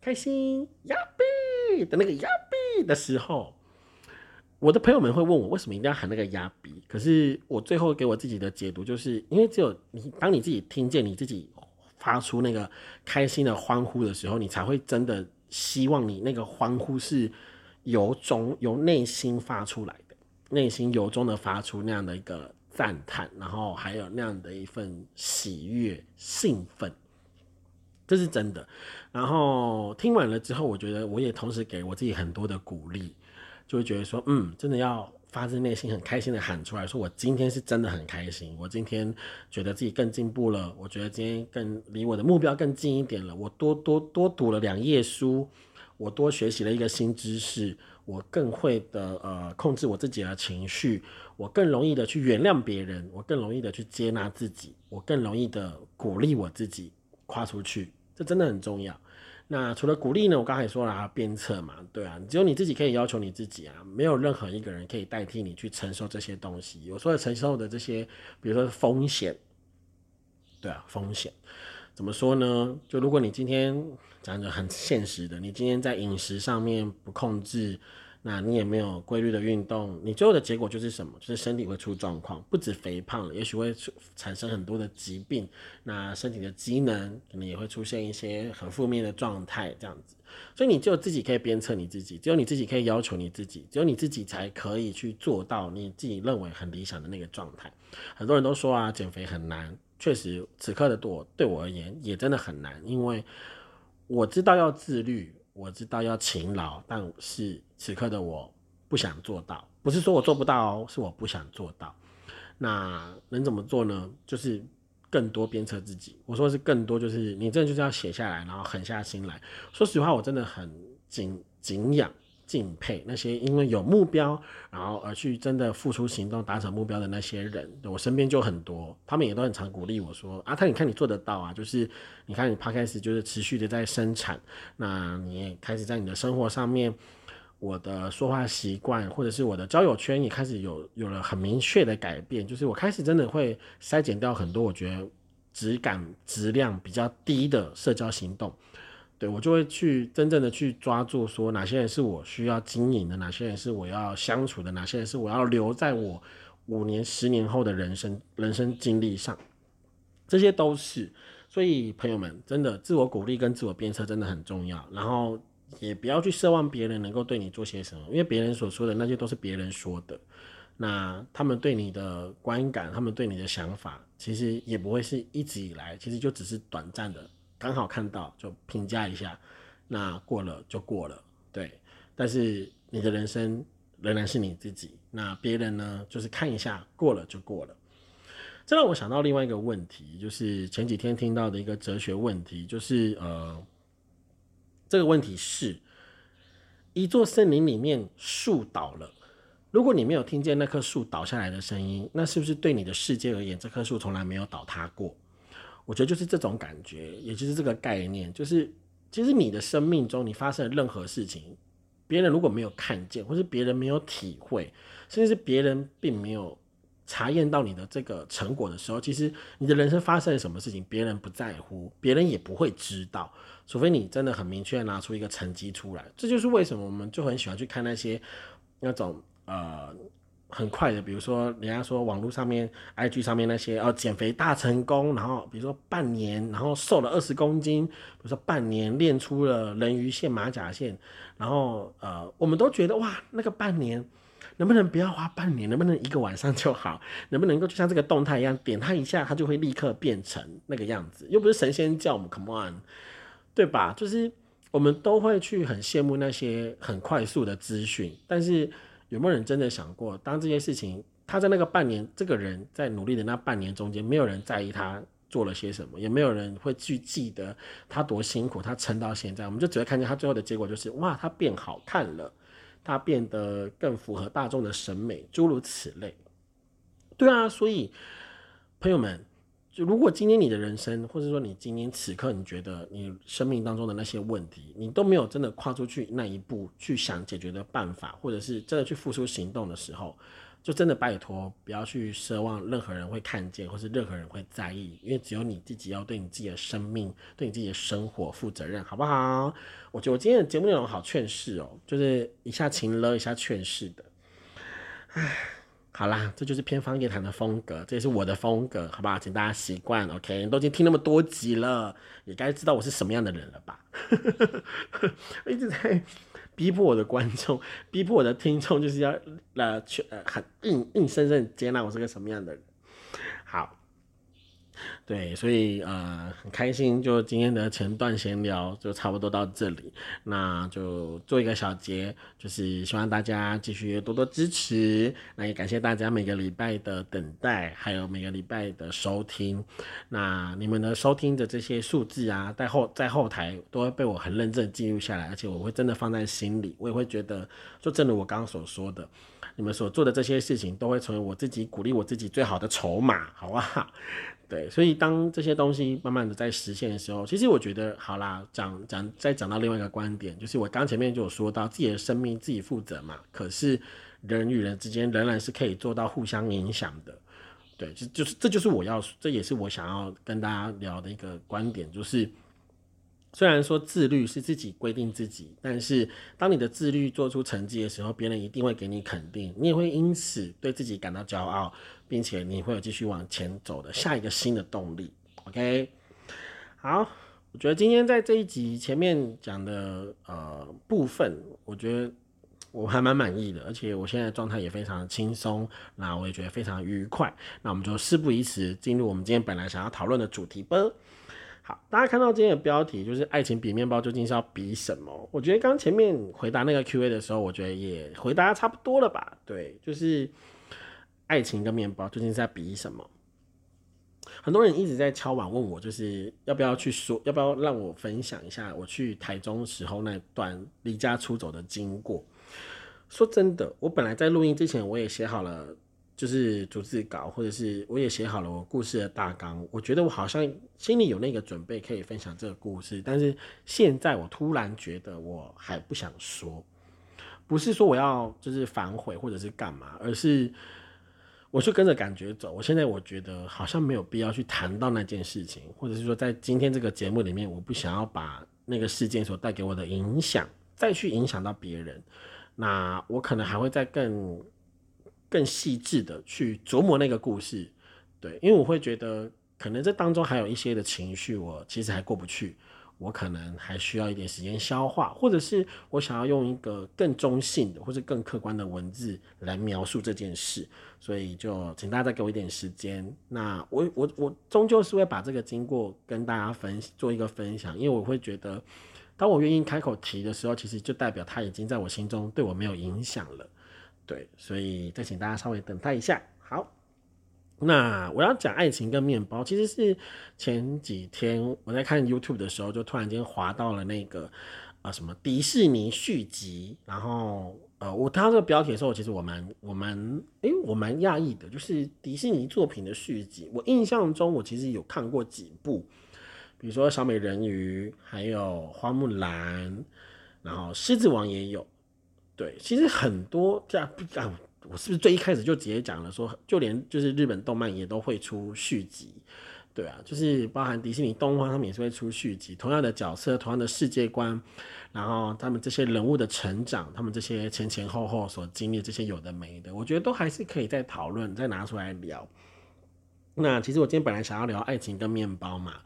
开心呀比”的那个呀比的时候。我的朋友们会问我为什么一定要喊那个呀比，可是我最后给我自己的解读就是，因为只有你当你自己听见你自己发出那个开心的欢呼的时候，你才会真的希望你那个欢呼是由衷由内心发出来的，内心由衷的发出那样的一个赞叹，然后还有那样的一份喜悦兴奋，这是真的。然后听完了之后，我觉得我也同时给我自己很多的鼓励。就会觉得说，嗯，真的要发自内心很开心的喊出来，说我今天是真的很开心，我今天觉得自己更进步了，我觉得今天更离我的目标更近一点了，我多多多读了两页书，我多学习了一个新知识，我更会的呃控制我自己的情绪，我更容易的去原谅别人，我更容易的去接纳自己，我更容易的鼓励我自己跨出去，这真的很重要。那除了鼓励呢？我刚才也说了，鞭策嘛，对啊，只有你自己可以要求你自己啊，没有任何一个人可以代替你去承受这些东西。我说的承受的这些，比如说风险，对啊，风险怎么说呢？就如果你今天讲的很现实的，你今天在饮食上面不控制。那你也没有规律的运动，你最后的结果就是什么？就是身体会出状况，不止肥胖，也许会出产生很多的疾病。那身体的机能可能也会出现一些很负面的状态，这样子。所以你只有自己可以鞭策你自己，只有你自己可以要求你自己，只有你自己才可以去做到你自己认为很理想的那个状态。很多人都说啊，减肥很难，确实，此刻的我对我而言也真的很难，因为我知道要自律。我知道要勤劳，但是此刻的我不想做到，不是说我做不到哦，是我不想做到。那能怎么做呢？就是更多鞭策自己。我说是更多，就是你真的就是要写下来，然后狠下心来。说实话，我真的很敬敬仰。敬佩那些因为有目标，然后而去真的付出行动达成目标的那些人，我身边就很多，他们也都很常鼓励我说：“阿泰，你看你做得到啊，就是你看你趴开始就是持续的在生产，那你也开始在你的生活上面，我的说话习惯或者是我的交友圈也开始有有了很明确的改变，就是我开始真的会筛减掉很多我觉得质感质量比较低的社交行动。”对我就会去真正的去抓住，说哪些人是我需要经营的，哪些人是我要相处的，哪些人是我要留在我五年、十年后的人生人生经历上，这些都是。所以朋友们，真的自我鼓励跟自我鞭策真的很重要。然后也不要去奢望别人能够对你做些什么，因为别人所说的那些都是别人说的。那他们对你的观感，他们对你的想法，其实也不会是一直以来，其实就只是短暂的。刚好看到就评价一下，那过了就过了，对。但是你的人生仍然是你自己，那别人呢，就是看一下过了就过了。这让我想到另外一个问题，就是前几天听到的一个哲学问题，就是呃，这个问题是：一座森林里面树倒了，如果你没有听见那棵树倒下来的声音，那是不是对你的世界而言，这棵树从来没有倒塌过？我觉得就是这种感觉，也就是这个概念，就是其实你的生命中你发生的任何事情，别人如果没有看见，或是别人没有体会，甚至是别人并没有查验到你的这个成果的时候，其实你的人生发生了什么事情，别人不在乎，别人也不会知道，除非你真的很明确拿出一个成绩出来。这就是为什么我们就很喜欢去看那些那种呃。很快的，比如说人家说网络上面、IG 上面那些哦减肥大成功，然后比如说半年，然后瘦了二十公斤，比如说半年练出了人鱼线、马甲线，然后呃，我们都觉得哇，那个半年能不能不要花半年，能不能一个晚上就好，能不能够就像这个动态一样，点它一下，它就会立刻变成那个样子，又不是神仙叫我们 come on，对吧？就是我们都会去很羡慕那些很快速的资讯，但是。有没有人真的想过，当这些事情他在那个半年，这个人在努力的那半年中间，没有人在意他做了些什么，也没有人会去记得他多辛苦，他撑到现在，我们就只会看见他最后的结果，就是哇，他变好看了，他变得更符合大众的审美，诸如此类。对啊，所以朋友们。就如果今天你的人生，或者说你今天此刻，你觉得你生命当中的那些问题，你都没有真的跨出去那一步去想解决的办法，或者是真的去付出行动的时候，就真的拜托不要去奢望任何人会看见，或是任何人会在意，因为只有你自己要对你自己的生命、对你自己的生活负责任，好不好？我觉得我今天的节目内容好劝世哦，就是一下情了，一下劝世的，唉。好啦，这就是偏方夜谈的风格，这也是我的风格，好不好？请大家习惯，OK？都已经听那么多集了，也该知道我是什么样的人了吧？一直在逼迫我的观众，逼迫我的听众，就是要呃去呃很硬硬生生接纳我是个什么样的人。对，所以呃很开心，就今天的前段闲聊就差不多到这里，那就做一个小结，就是希望大家继续多多支持，那也感谢大家每个礼拜的等待，还有每个礼拜的收听，那你们的收听的这些数字啊，在后在后台都会被我很认真记录下来，而且我会真的放在心里，我也会觉得，就正如我刚刚所说的，你们所做的这些事情，都会成为我自己鼓励我自己最好的筹码，好不好？对，所以当这些东西慢慢的在实现的时候，其实我觉得好啦，讲讲再讲到另外一个观点，就是我刚前面就有说到自己的生命自己负责嘛。可是人与人之间仍然是可以做到互相影响的。对，就就是这就是我要，这也是我想要跟大家聊的一个观点，就是。虽然说自律是自己规定自己，但是当你的自律做出成绩的时候，别人一定会给你肯定，你也会因此对自己感到骄傲，并且你会有继续往前走的下一个新的动力。OK，好，我觉得今天在这一集前面讲的呃部分，我觉得我还蛮满意的，而且我现在状态也非常轻松，那我也觉得非常愉快。那我们就事不宜迟，进入我们今天本来想要讨论的主题吧。好，大家看到今天的标题就是“爱情比面包究竟是要比什么”？我觉得刚前面回答那个 Q&A 的时候，我觉得也回答差不多了吧？对，就是爱情跟面包究竟在比什么？很多人一直在敲碗问我，就是要不要去说，要不要让我分享一下我去台中时候那段离家出走的经过。说真的，我本来在录音之前，我也写好了。就是逐字稿，或者是我也写好了我故事的大纲。我觉得我好像心里有那个准备，可以分享这个故事。但是现在我突然觉得我还不想说，不是说我要就是反悔或者是干嘛，而是我就跟着感觉走。我现在我觉得好像没有必要去谈到那件事情，或者是说在今天这个节目里面，我不想要把那个事件所带给我的影响再去影响到别人。那我可能还会再更。更细致的去琢磨那个故事，对，因为我会觉得可能这当中还有一些的情绪，我其实还过不去，我可能还需要一点时间消化，或者是我想要用一个更中性的或者更客观的文字来描述这件事，所以就请大家再给我一点时间。那我我我终究是会把这个经过跟大家分做一个分享，因为我会觉得，当我愿意开口提的时候，其实就代表他已经在我心中对我没有影响了。对，所以再请大家稍微等待一下。好，那我要讲爱情跟面包，其实是前几天我在看 YouTube 的时候，就突然间滑到了那个啊什么迪士尼续集，然后呃我看到这个标题的时候，其实我蛮我蛮诶，我蛮讶异的，就是迪士尼作品的续集，我印象中我其实有看过几部，比如说小美人鱼，还有花木兰，然后狮子王也有。对，其实很多这样不啊，我是不是最一开始就直接讲了，说就连就是日本动漫也都会出续集，对啊，就是包含迪士尼动画，他们也是会出续集，同样的角色，同样的世界观，然后他们这些人物的成长，他们这些前前后后所经历这些有的没的，我觉得都还是可以再讨论，再拿出来聊。那其实我今天本来想要聊爱情跟面包嘛，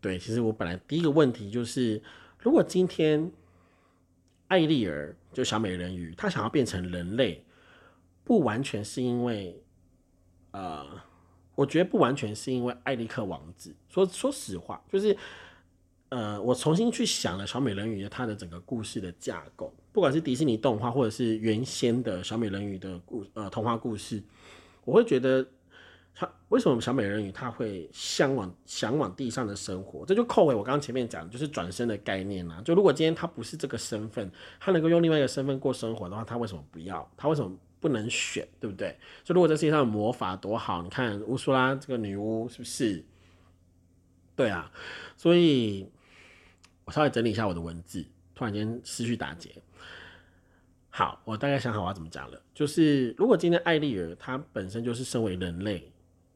对，其实我本来第一个问题就是，如果今天。艾丽儿就小美人鱼，她想要变成人类，不完全是因为，呃，我觉得不完全是因为艾利克王子。说说实话，就是呃，我重新去想了小美人鱼的它的整个故事的架构，不管是迪士尼动画或者是原先的小美人鱼的故呃童话故事，我会觉得。他为什么小美人鱼她会向往向往地上的生活？这就扣回我刚刚前面讲，就是转身的概念啦。就如果今天他不是这个身份，他能够用另外一个身份过生活的话，他为什么不要？他为什么不能选？对不对？所以如果这世界上魔法多好，你看乌苏拉这个女巫是不是？对啊，所以我稍微整理一下我的文字，突然间思绪打结。好，我大概想好我要怎么讲了。就是如果今天艾丽尔她本身就是身为人类。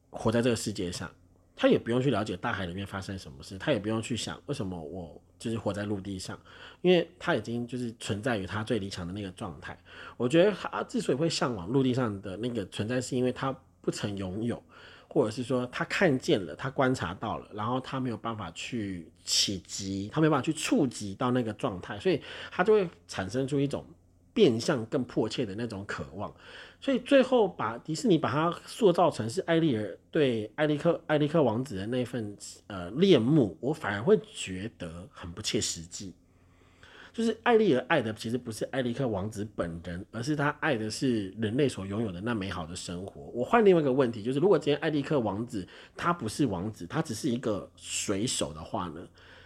活在这个世界上，他也不用去了解大海里面发生什么事，他也不用去想为什么我就是活在陆地上，因为他已经就是存在于他最理想的那个状态。我觉得他之所以会向往陆地上的那个存在，是因为他不曾拥有，或者是说他看见了，他观察到了，然后他没有办法去企及，他没办法去触及到那个状态，所以他就会产生出一种变相更迫切的那种渴望。所以最后把迪士尼把它塑造成是艾丽尔对艾利克艾利克王子的那份呃恋慕，我反而会觉得很不切实际。就是艾丽尔爱的其实不是艾利克王子本人，而是他爱的是人类所拥有的那美好的生活。我换另外一个问题，就是如果今天艾利克王子他不是王子，他只是一个水手的话呢？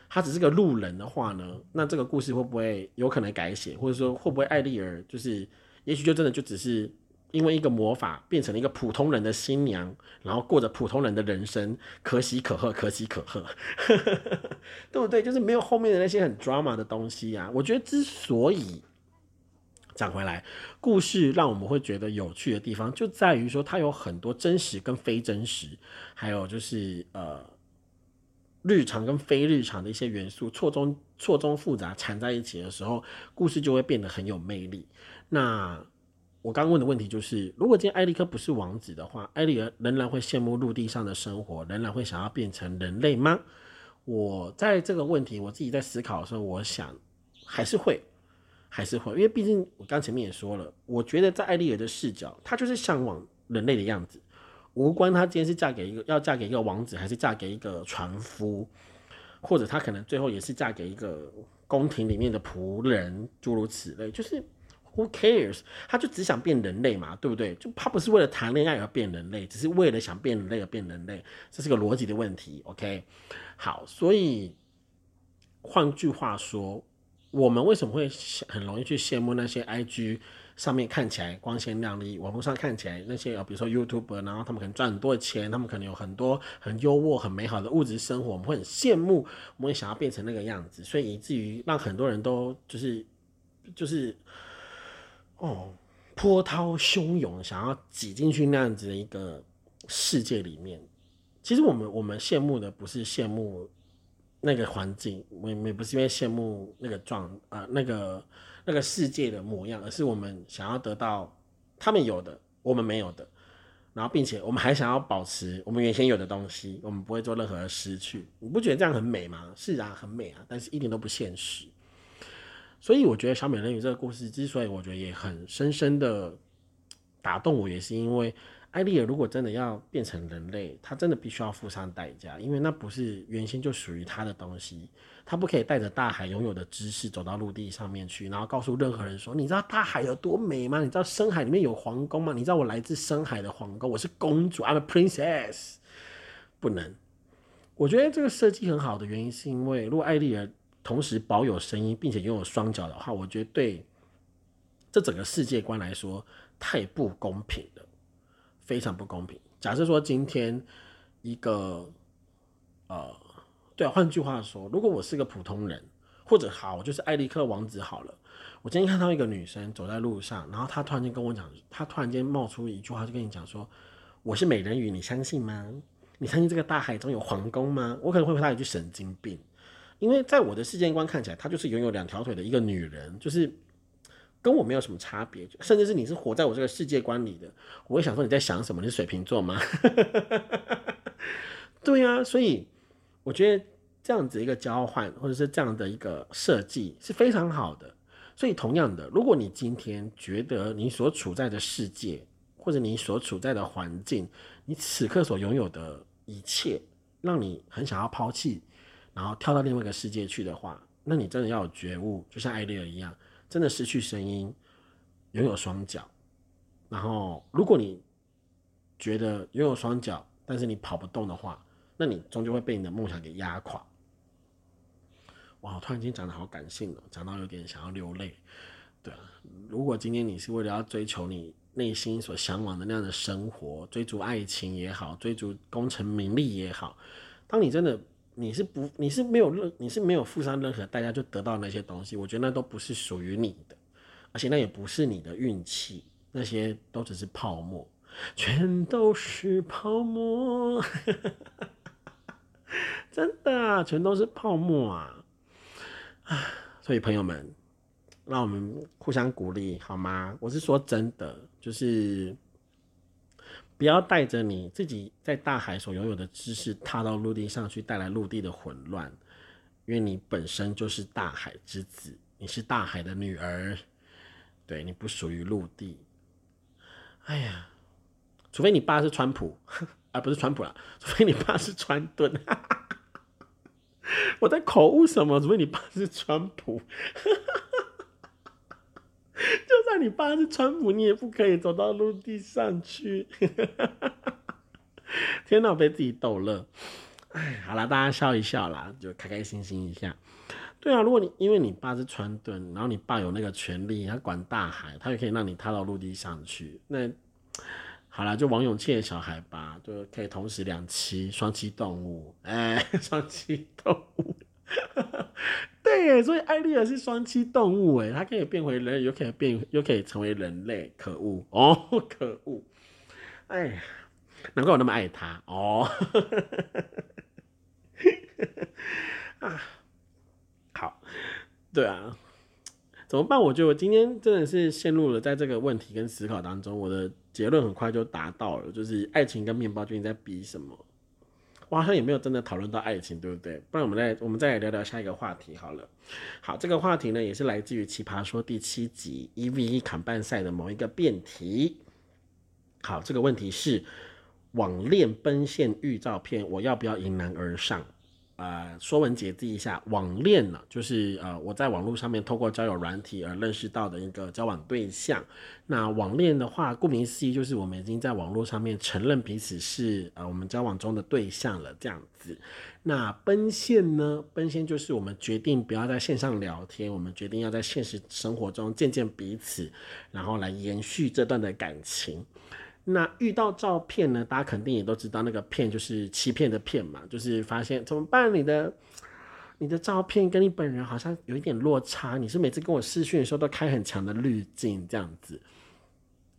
他只是个路人的话呢？那这个故事会不会有可能改写，或者说会不会艾丽尔就是也许就真的就只是？因为一个魔法变成了一个普通人的新娘，然后过着普通人的人生，可喜可贺，可喜可贺，对不对？就是没有后面的那些很 drama 的东西啊。我觉得之所以讲回来，故事让我们会觉得有趣的地方，就在于说它有很多真实跟非真实，还有就是呃日常跟非日常的一些元素错综错综复杂缠在一起的时候，故事就会变得很有魅力。那。我刚问的问题就是，如果今天艾利克不是王子的话，艾丽尔仍然会羡慕陆地上的生活，仍然会想要变成人类吗？我在这个问题，我自己在思考的时候，我想还是会，还是会，因为毕竟我刚前面也说了，我觉得在艾丽尔的视角，她就是向往人类的样子，无关她今天是嫁给一个要嫁给一个王子，还是嫁给一个船夫，或者她可能最后也是嫁给一个宫廷里面的仆人，诸如此类，就是。Who cares？他就只想变人类嘛，对不对？就他不是为了谈恋爱而变人类，只是为了想变人类而变人类，这是个逻辑的问题。OK，好，所以换句话说，我们为什么会很容易去羡慕那些 IG 上面看起来光鲜亮丽，网络上看起来那些呃，比如说 YouTuber，然后他们可能赚很多的钱，他们可能有很多很优渥、很美好的物质生活，我们会很羡慕，我们会想要变成那个样子，所以以至于让很多人都就是就是。哦，波涛汹涌，想要挤进去那样子的一个世界里面。其实我们我们羡慕的不是羡慕那个环境，我们也不是因为羡慕那个状啊那个那个世界的模样，而是我们想要得到他们有的，我们没有的。然后，并且我们还想要保持我们原先有的东西，我们不会做任何的失去。你不觉得这样很美吗？是啊，很美啊，但是一点都不现实。所以我觉得小美人鱼这个故事之所以我觉得也很深深的打动我，也是因为艾丽尔如果真的要变成人类，她真的必须要付上代价，因为那不是原先就属于她的东西，她不可以带着大海拥有的知识走到陆地上面去，然后告诉任何人说：“你知道大海有多美吗？你知道深海里面有皇宫吗？你知道我来自深海的皇宫，我是公主，I'm a princess。”不能。我觉得这个设计很好的原因是因为，如果艾丽尔。同时保有声音，并且拥有双脚的话，我觉得对这整个世界观来说太不公平了，非常不公平。假设说今天一个呃，对，换句话说，如果我是个普通人，或者好，我就是艾利克王子好了。我今天看到一个女生走在路上，然后她突然间跟我讲，她突然间冒出一句话，就跟你讲说：“我是美人鱼，你相信吗？你相信这个大海中有皇宫吗？”我可能会回答一句神经病。因为在我的世界观看起来，她就是拥有两条腿的一个女人，就是跟我没有什么差别，甚至是你是活在我这个世界观里的，我会想说你在想什么？你是水瓶座吗？对呀，所以我觉得这样子一个交换，或者是这样的一个设计是非常好的。所以同样的，如果你今天觉得你所处在的世界，或者你所处在的环境，你此刻所拥有的一切，让你很想要抛弃。然后跳到另外一个世界去的话，那你真的要有觉悟，就像艾丽尔一样，真的失去声音，拥有双脚。然后，如果你觉得拥有双脚，但是你跑不动的话，那你终究会被你的梦想给压垮。哇，突然间讲的好感性哦，讲到有点想要流泪。对啊，如果今天你是为了要追求你内心所向往的那样的生活，追逐爱情也好，追逐功成名利也好，当你真的你是不你是没有任你是没有付上任何代价就得到那些东西，我觉得那都不是属于你的，而且那也不是你的运气。那些都只是泡沫，全都是泡沫，真的，全都是泡沫啊！啊，所以朋友们，让我们互相鼓励好吗？我是说真的，就是不要带着你自己在大海所拥有的知识踏到陆地上去，带来陆地的混乱，因为你本身就是大海之子，你是大海的女儿，对你不属于陆地。哎呀，除非你爸是川普，啊不是川普啦，除非你爸是川顿，我在口误什么？除非你爸是川普，就算你爸是川普，你也不可以走到陆地上去。天哪，被自己逗乐。哎，好了，大家笑一笑啦，就开开心心一下。对啊，如果你因为你爸是川顿，然后你爸有那个权利，他管大海，他也可以让你踏到陆地上去。那好了，就王永庆的小孩吧，就可以同时两栖双栖动物，哎，双栖动物，对，所以艾丽尔是双栖动物，哎，它可以变回人，又可以变，又可以成为人类，可恶哦，可恶，哎，难怪我那么爱他哦，啊。好，对啊，怎么办？我觉得我今天真的是陷入了在这个问题跟思考当中。我的结论很快就达到了，就是爱情跟面包究竟在比什么？我好像也没有真的讨论到爱情，对不对？不然我们再我们再来聊聊下一个话题好了。好，这个话题呢也是来自于《奇葩说》第七集 E V 砍半赛的某一个辩题。好，这个问题是网恋奔现预照片，我要不要迎难而上？呃，说文解字一下，网恋呢，就是呃，我在网络上面透过交友软体而认识到的一个交往对象。那网恋的话，顾名思义，就是我们已经在网络上面承认彼此是呃我们交往中的对象了，这样子。那奔现呢，奔现就是我们决定不要在线上聊天，我们决定要在现实生活中见见彼此，然后来延续这段的感情。那遇到照片呢？大家肯定也都知道，那个骗就是欺骗的骗嘛，就是发现怎么办？你的你的照片跟你本人好像有一点落差，你是每次跟我视讯的时候都开很强的滤镜这样子。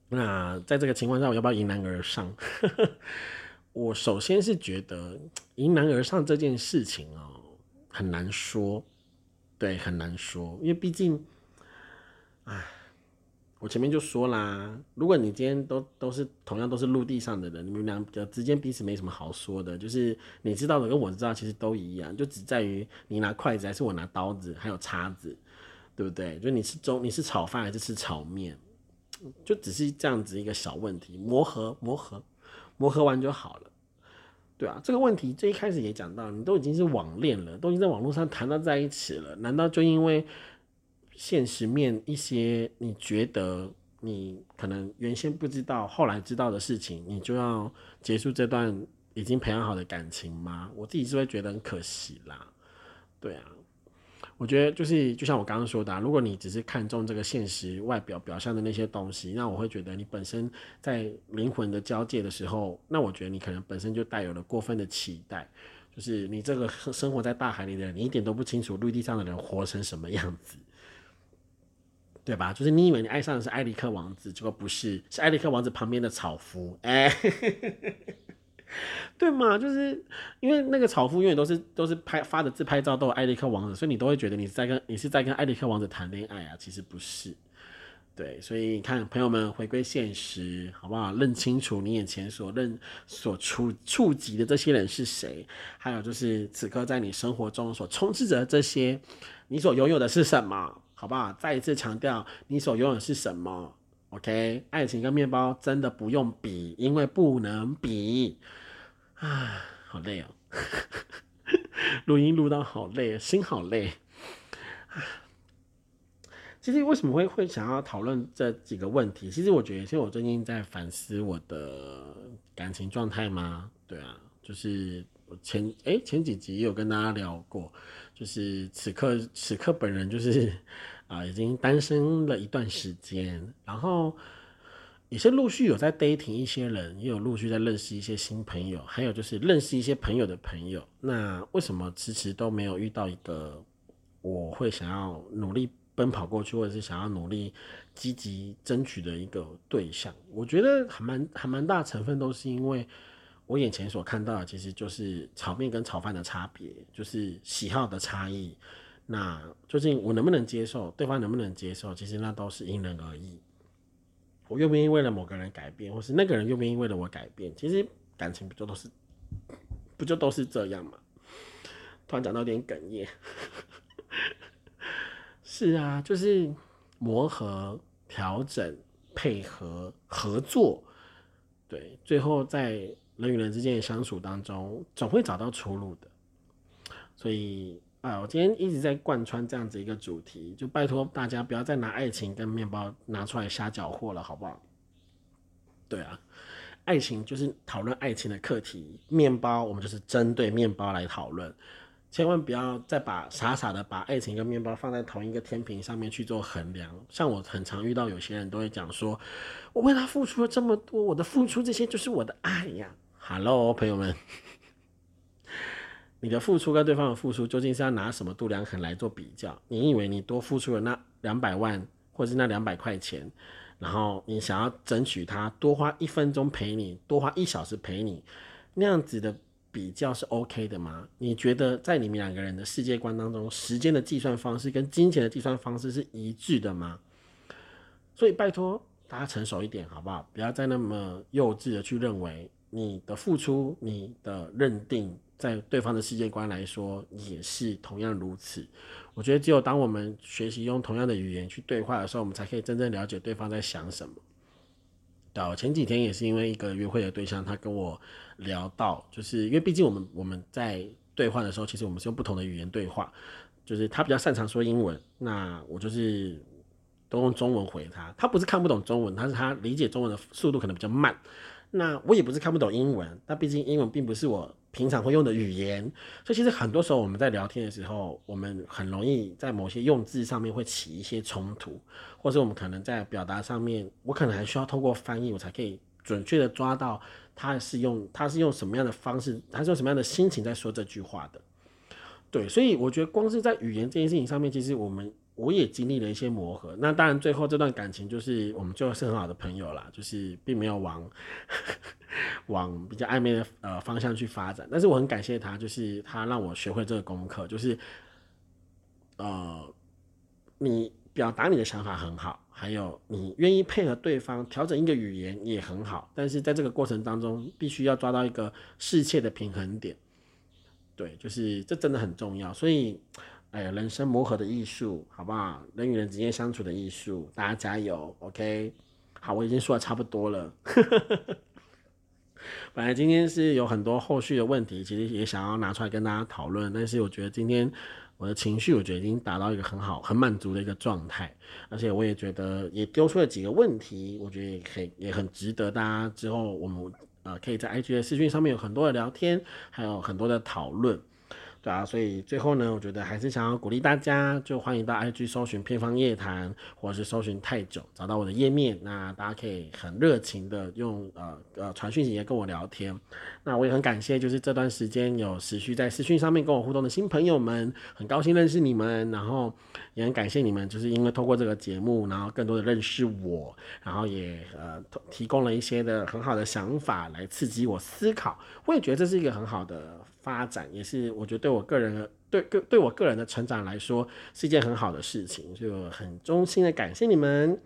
那在这个情况下，我要不要迎难而上？我首先是觉得迎难而上这件事情哦，很难说，对，很难说，因为毕竟，唉。我前面就说啦，如果你今天都都是同样都是陆地上的人，你们俩之间彼此没什么好说的，就是你知道的跟我知道其实都一样，就只在于你拿筷子还是我拿刀子，还有叉子，对不对？就你是中你是炒饭还是吃炒面，就只是这样子一个小问题，磨合磨合磨合完就好了，对啊，这个问题最一开始也讲到，你都已经是网恋了，都已经在网络上谈到在一起了，难道就因为？现实面一些，你觉得你可能原先不知道，后来知道的事情，你就要结束这段已经培养好的感情吗？我自己是会觉得很可惜啦。对啊，我觉得就是就像我刚刚说的，如果你只是看重这个现实外表表象的那些东西，那我会觉得你本身在灵魂的交界的时候，那我觉得你可能本身就带有了过分的期待，就是你这个生活在大海里的人，你一点都不清楚陆地上的人活成什么样子。对吧？就是你以为你爱上的是埃里克王子，结果不是，是埃里克王子旁边的草夫。哎，对嘛？就是因为那个草夫永远都是都是拍发的自拍照都有埃里克王子，所以你都会觉得你是在跟你是在跟埃里克王子谈恋爱啊，其实不是。对，所以你看，朋友们回归现实，好不好？认清楚你眼前所认所触触及的这些人是谁，还有就是此刻在你生活中所充斥着这些，你所拥有的是什么？好不好？再一次强调，你所拥有的是什么？OK，爱情跟面包真的不用比，因为不能比。啊，好累哦。录音录到好累，心好累。其实为什么会会想要讨论这几个问题？其实我觉得，其实我最近在反思我的感情状态吗？对啊，就是我前哎前几集有跟大家聊过，就是此刻此刻本人就是啊已经单身了一段时间，然后也是陆续有在 dating 一些人，也有陆续在认识一些新朋友，还有就是认识一些朋友的朋友。那为什么迟迟都没有遇到一个我会想要努力？奔跑过去，或者是想要努力、积极争取的一个对象，我觉得还蛮还蛮大成分都是因为我眼前所看到的，其实就是炒面跟炒饭的差别，就是喜好的差异。那究竟我能不能接受，对方能不能接受，其实那都是因人而异。我愿不愿意为了某个人改变，或是那个人愿不愿意为了我改变，其实感情不就都是不就都是这样吗？突然讲到有点哽咽。是啊，就是磨合、调整、配合、合作，对，最后在人与人之间的相处当中，总会找到出路的。所以啊，我今天一直在贯穿这样子一个主题，就拜托大家不要再拿爱情跟面包拿出来瞎搅和了，好不好？对啊，爱情就是讨论爱情的课题，面包我们就是针对面包来讨论。千万不要再把傻傻的把爱情跟面包放在同一个天平上面去做衡量。像我很常遇到有些人都会讲说，我为他付出了这么多，我的付出这些就是我的爱呀。Hello，朋友们，你的付出跟对方的付出究竟是要拿什么度量衡来做比较？你以为你多付出了那两百万，或是那两百块钱，然后你想要争取他多花一分钟陪你，多花一小时陪你，那样子的？比较是 OK 的吗？你觉得在你们两个人的世界观当中，时间的计算方式跟金钱的计算方式是一致的吗？所以拜托大家成熟一点，好不好？不要再那么幼稚的去认为你的付出、你的认定，在对方的世界观来说也是同样如此。我觉得只有当我们学习用同样的语言去对话的时候，我们才可以真正了解对方在想什么。对，前几天也是因为一个约会的对象，他跟我聊到，就是因为毕竟我们我们在对话的时候，其实我们是用不同的语言对话，就是他比较擅长说英文，那我就是都用中文回他。他不是看不懂中文，他是他理解中文的速度可能比较慢。那我也不是看不懂英文，但毕竟英文并不是我。平常会用的语言，所以其实很多时候我们在聊天的时候，我们很容易在某些用字上面会起一些冲突，或者我们可能在表达上面，我可能还需要通过翻译，我才可以准确的抓到他是用他是用什么样的方式，他是用什么样的心情在说这句话的。对，所以我觉得光是在语言这件事情上面，其实我们。我也经历了一些磨合，那当然最后这段感情就是我们最后是很好的朋友啦，就是并没有往 往比较暧昧的呃方向去发展。但是我很感谢他，就是他让我学会这个功课，就是呃，你表达你的想法很好，还有你愿意配合对方调整一个语言也很好，但是在这个过程当中，必须要抓到一个适切的平衡点。对，就是这真的很重要，所以。哎，人生磨合的艺术，好不好？人与人之间相处的艺术，大家加油，OK？好，我已经说的差不多了。本来今天是有很多后续的问题，其实也想要拿出来跟大家讨论，但是我觉得今天我的情绪，我觉得已经达到一个很好、很满足的一个状态，而且我也觉得也丢出了几个问题，我觉得也可以，也很值得大家之后我们呃可以在 IG 的视讯上面有很多的聊天，还有很多的讨论。对啊，所以最后呢，我觉得还是想要鼓励大家，就欢迎到 IG 搜寻偏方夜谈，或者是搜寻太久，找到我的页面，那大家可以很热情的用呃呃传讯息跟我聊天。那我也很感谢，就是这段时间有持续在私讯上面跟我互动的新朋友们，很高兴认识你们，然后也很感谢你们，就是因为透过这个节目，然后更多的认识我，然后也呃提供了一些的很好的想法来刺激我思考。我也觉得这是一个很好的。发展也是，我觉得对我个人对对对我个人的成长来说是一件很好的事情，就很衷心的感谢你们。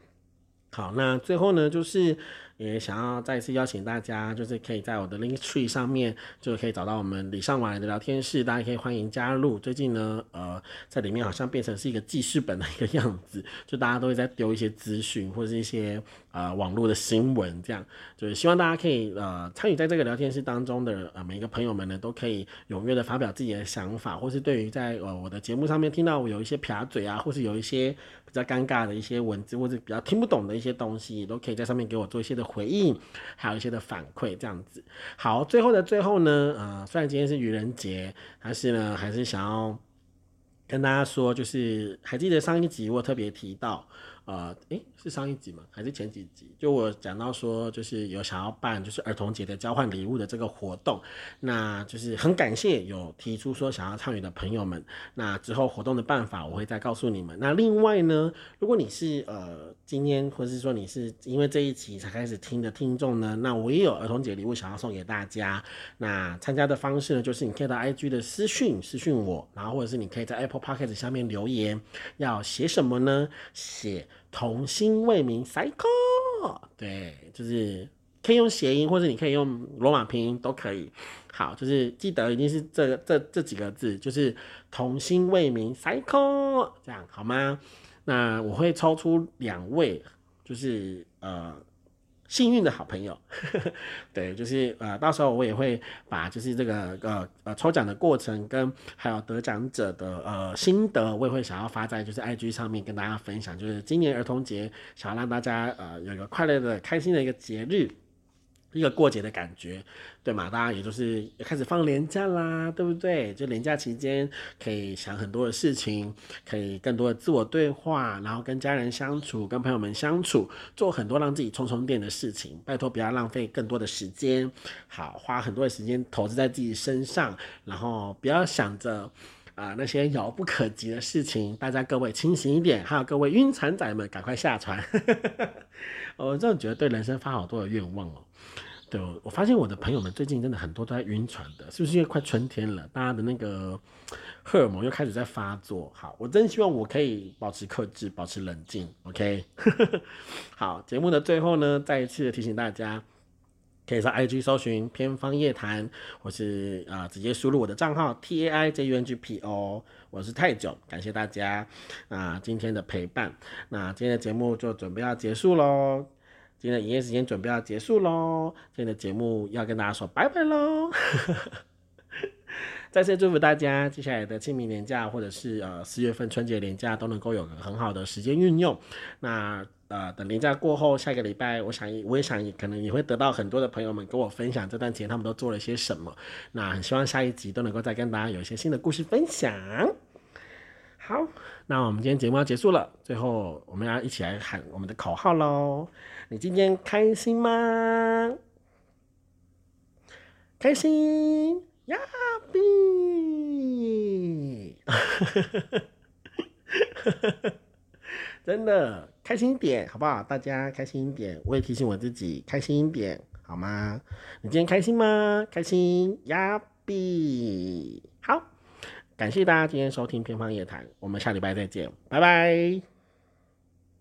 好，那最后呢，就是也想要再次邀请大家，就是可以在我的 Link Tree 上面就可以找到我们礼尚往来的聊天室，大家可以欢迎加入。最近呢，呃，在里面好像变成是一个记事本的一个样子，就大家都会在丢一些资讯或者是一些呃网络的新闻，这样就是希望大家可以呃参与在这个聊天室当中的呃每一个朋友们呢，都可以踊跃的发表自己的想法，或是对于在呃我的节目上面听到我有一些撇嘴啊，或是有一些比较尴尬的一些文字，或者比较听不懂的一些东西，都可以在上面给我做一些的回应，还有一些的反馈，这样子。好，最后的最后呢，呃，虽然今天是愚人节，但是呢，还是想要跟大家说，就是还记得上一集我特别提到。呃，诶，是上一集吗？还是前几集？就我讲到说，就是有想要办就是儿童节的交换礼物的这个活动，那就是很感谢有提出说想要参与的朋友们。那之后活动的办法我会再告诉你们。那另外呢，如果你是呃今天或者是说你是因为这一期才开始听的听众呢，那我也有儿童节礼物想要送给大家。那参加的方式呢，就是你可以到 IG 的私讯私讯我，然后或者是你可以在 Apple Podcast 下面留言，要写什么呢？写。童心未泯，cycle，对，就是可以用谐音，或者你可以用罗马拼音都可以。好，就是记得一定是这这这几个字，就是童心未泯，cycle，这样好吗？那我会抽出两位，就是呃。幸运的好朋友，对，就是呃，到时候我也会把就是这个呃呃抽奖的过程跟还有得奖者的呃心得，我也会想要发在就是 IG 上面跟大家分享。就是今年儿童节，想要让大家呃有一个快乐的、开心的一个节日。一个过节的感觉，对嘛？大家也就是开始放年假啦，对不对？就年假期间可以想很多的事情，可以更多的自我对话，然后跟家人相处，跟朋友们相处，做很多让自己充充电的事情。拜托，不要浪费更多的时间，好，花很多的时间投资在自己身上，然后不要想着啊那些遥不可及的事情。大家各位清醒一点，还有各位晕船仔们，赶快下船。我真的觉得对人生发好多的愿望哦。对，我发现我的朋友们最近真的很多都在晕船的，是不是因为快春天了，大家的那个荷尔蒙又开始在发作？好，我真希望我可以保持克制，保持冷静。OK，好，节目的最后呢，再一次的提醒大家，可以在 IG 搜寻偏方夜谈，或是啊直接输入我的账号 T A I J U N G P O，我是泰囧，感谢大家啊今天的陪伴，那今天的节目就准备要结束喽。今天的营业时间准备要结束喽，今天的节目要跟大家说拜拜喽。再次祝福大家接下来的清明年假或者是呃四月份春节年假都能够有个很好的时间运用。那呃等年假过后，下个礼拜我想我也想可能也会得到很多的朋友们跟我分享这段时间他们都做了些什么。那很希望下一集都能够再跟大家有一些新的故事分享。好，那我们今天节目要结束了，最后我们要一起来喊我们的口号喽。你今天开心吗？开心呀比，真的开心一点好不好？大家开心一点，我也提醒我自己开心一点好吗？你今天开心吗？开心呀比，好，感谢大家今天收听偏方夜谈，我们下礼拜再见，拜拜。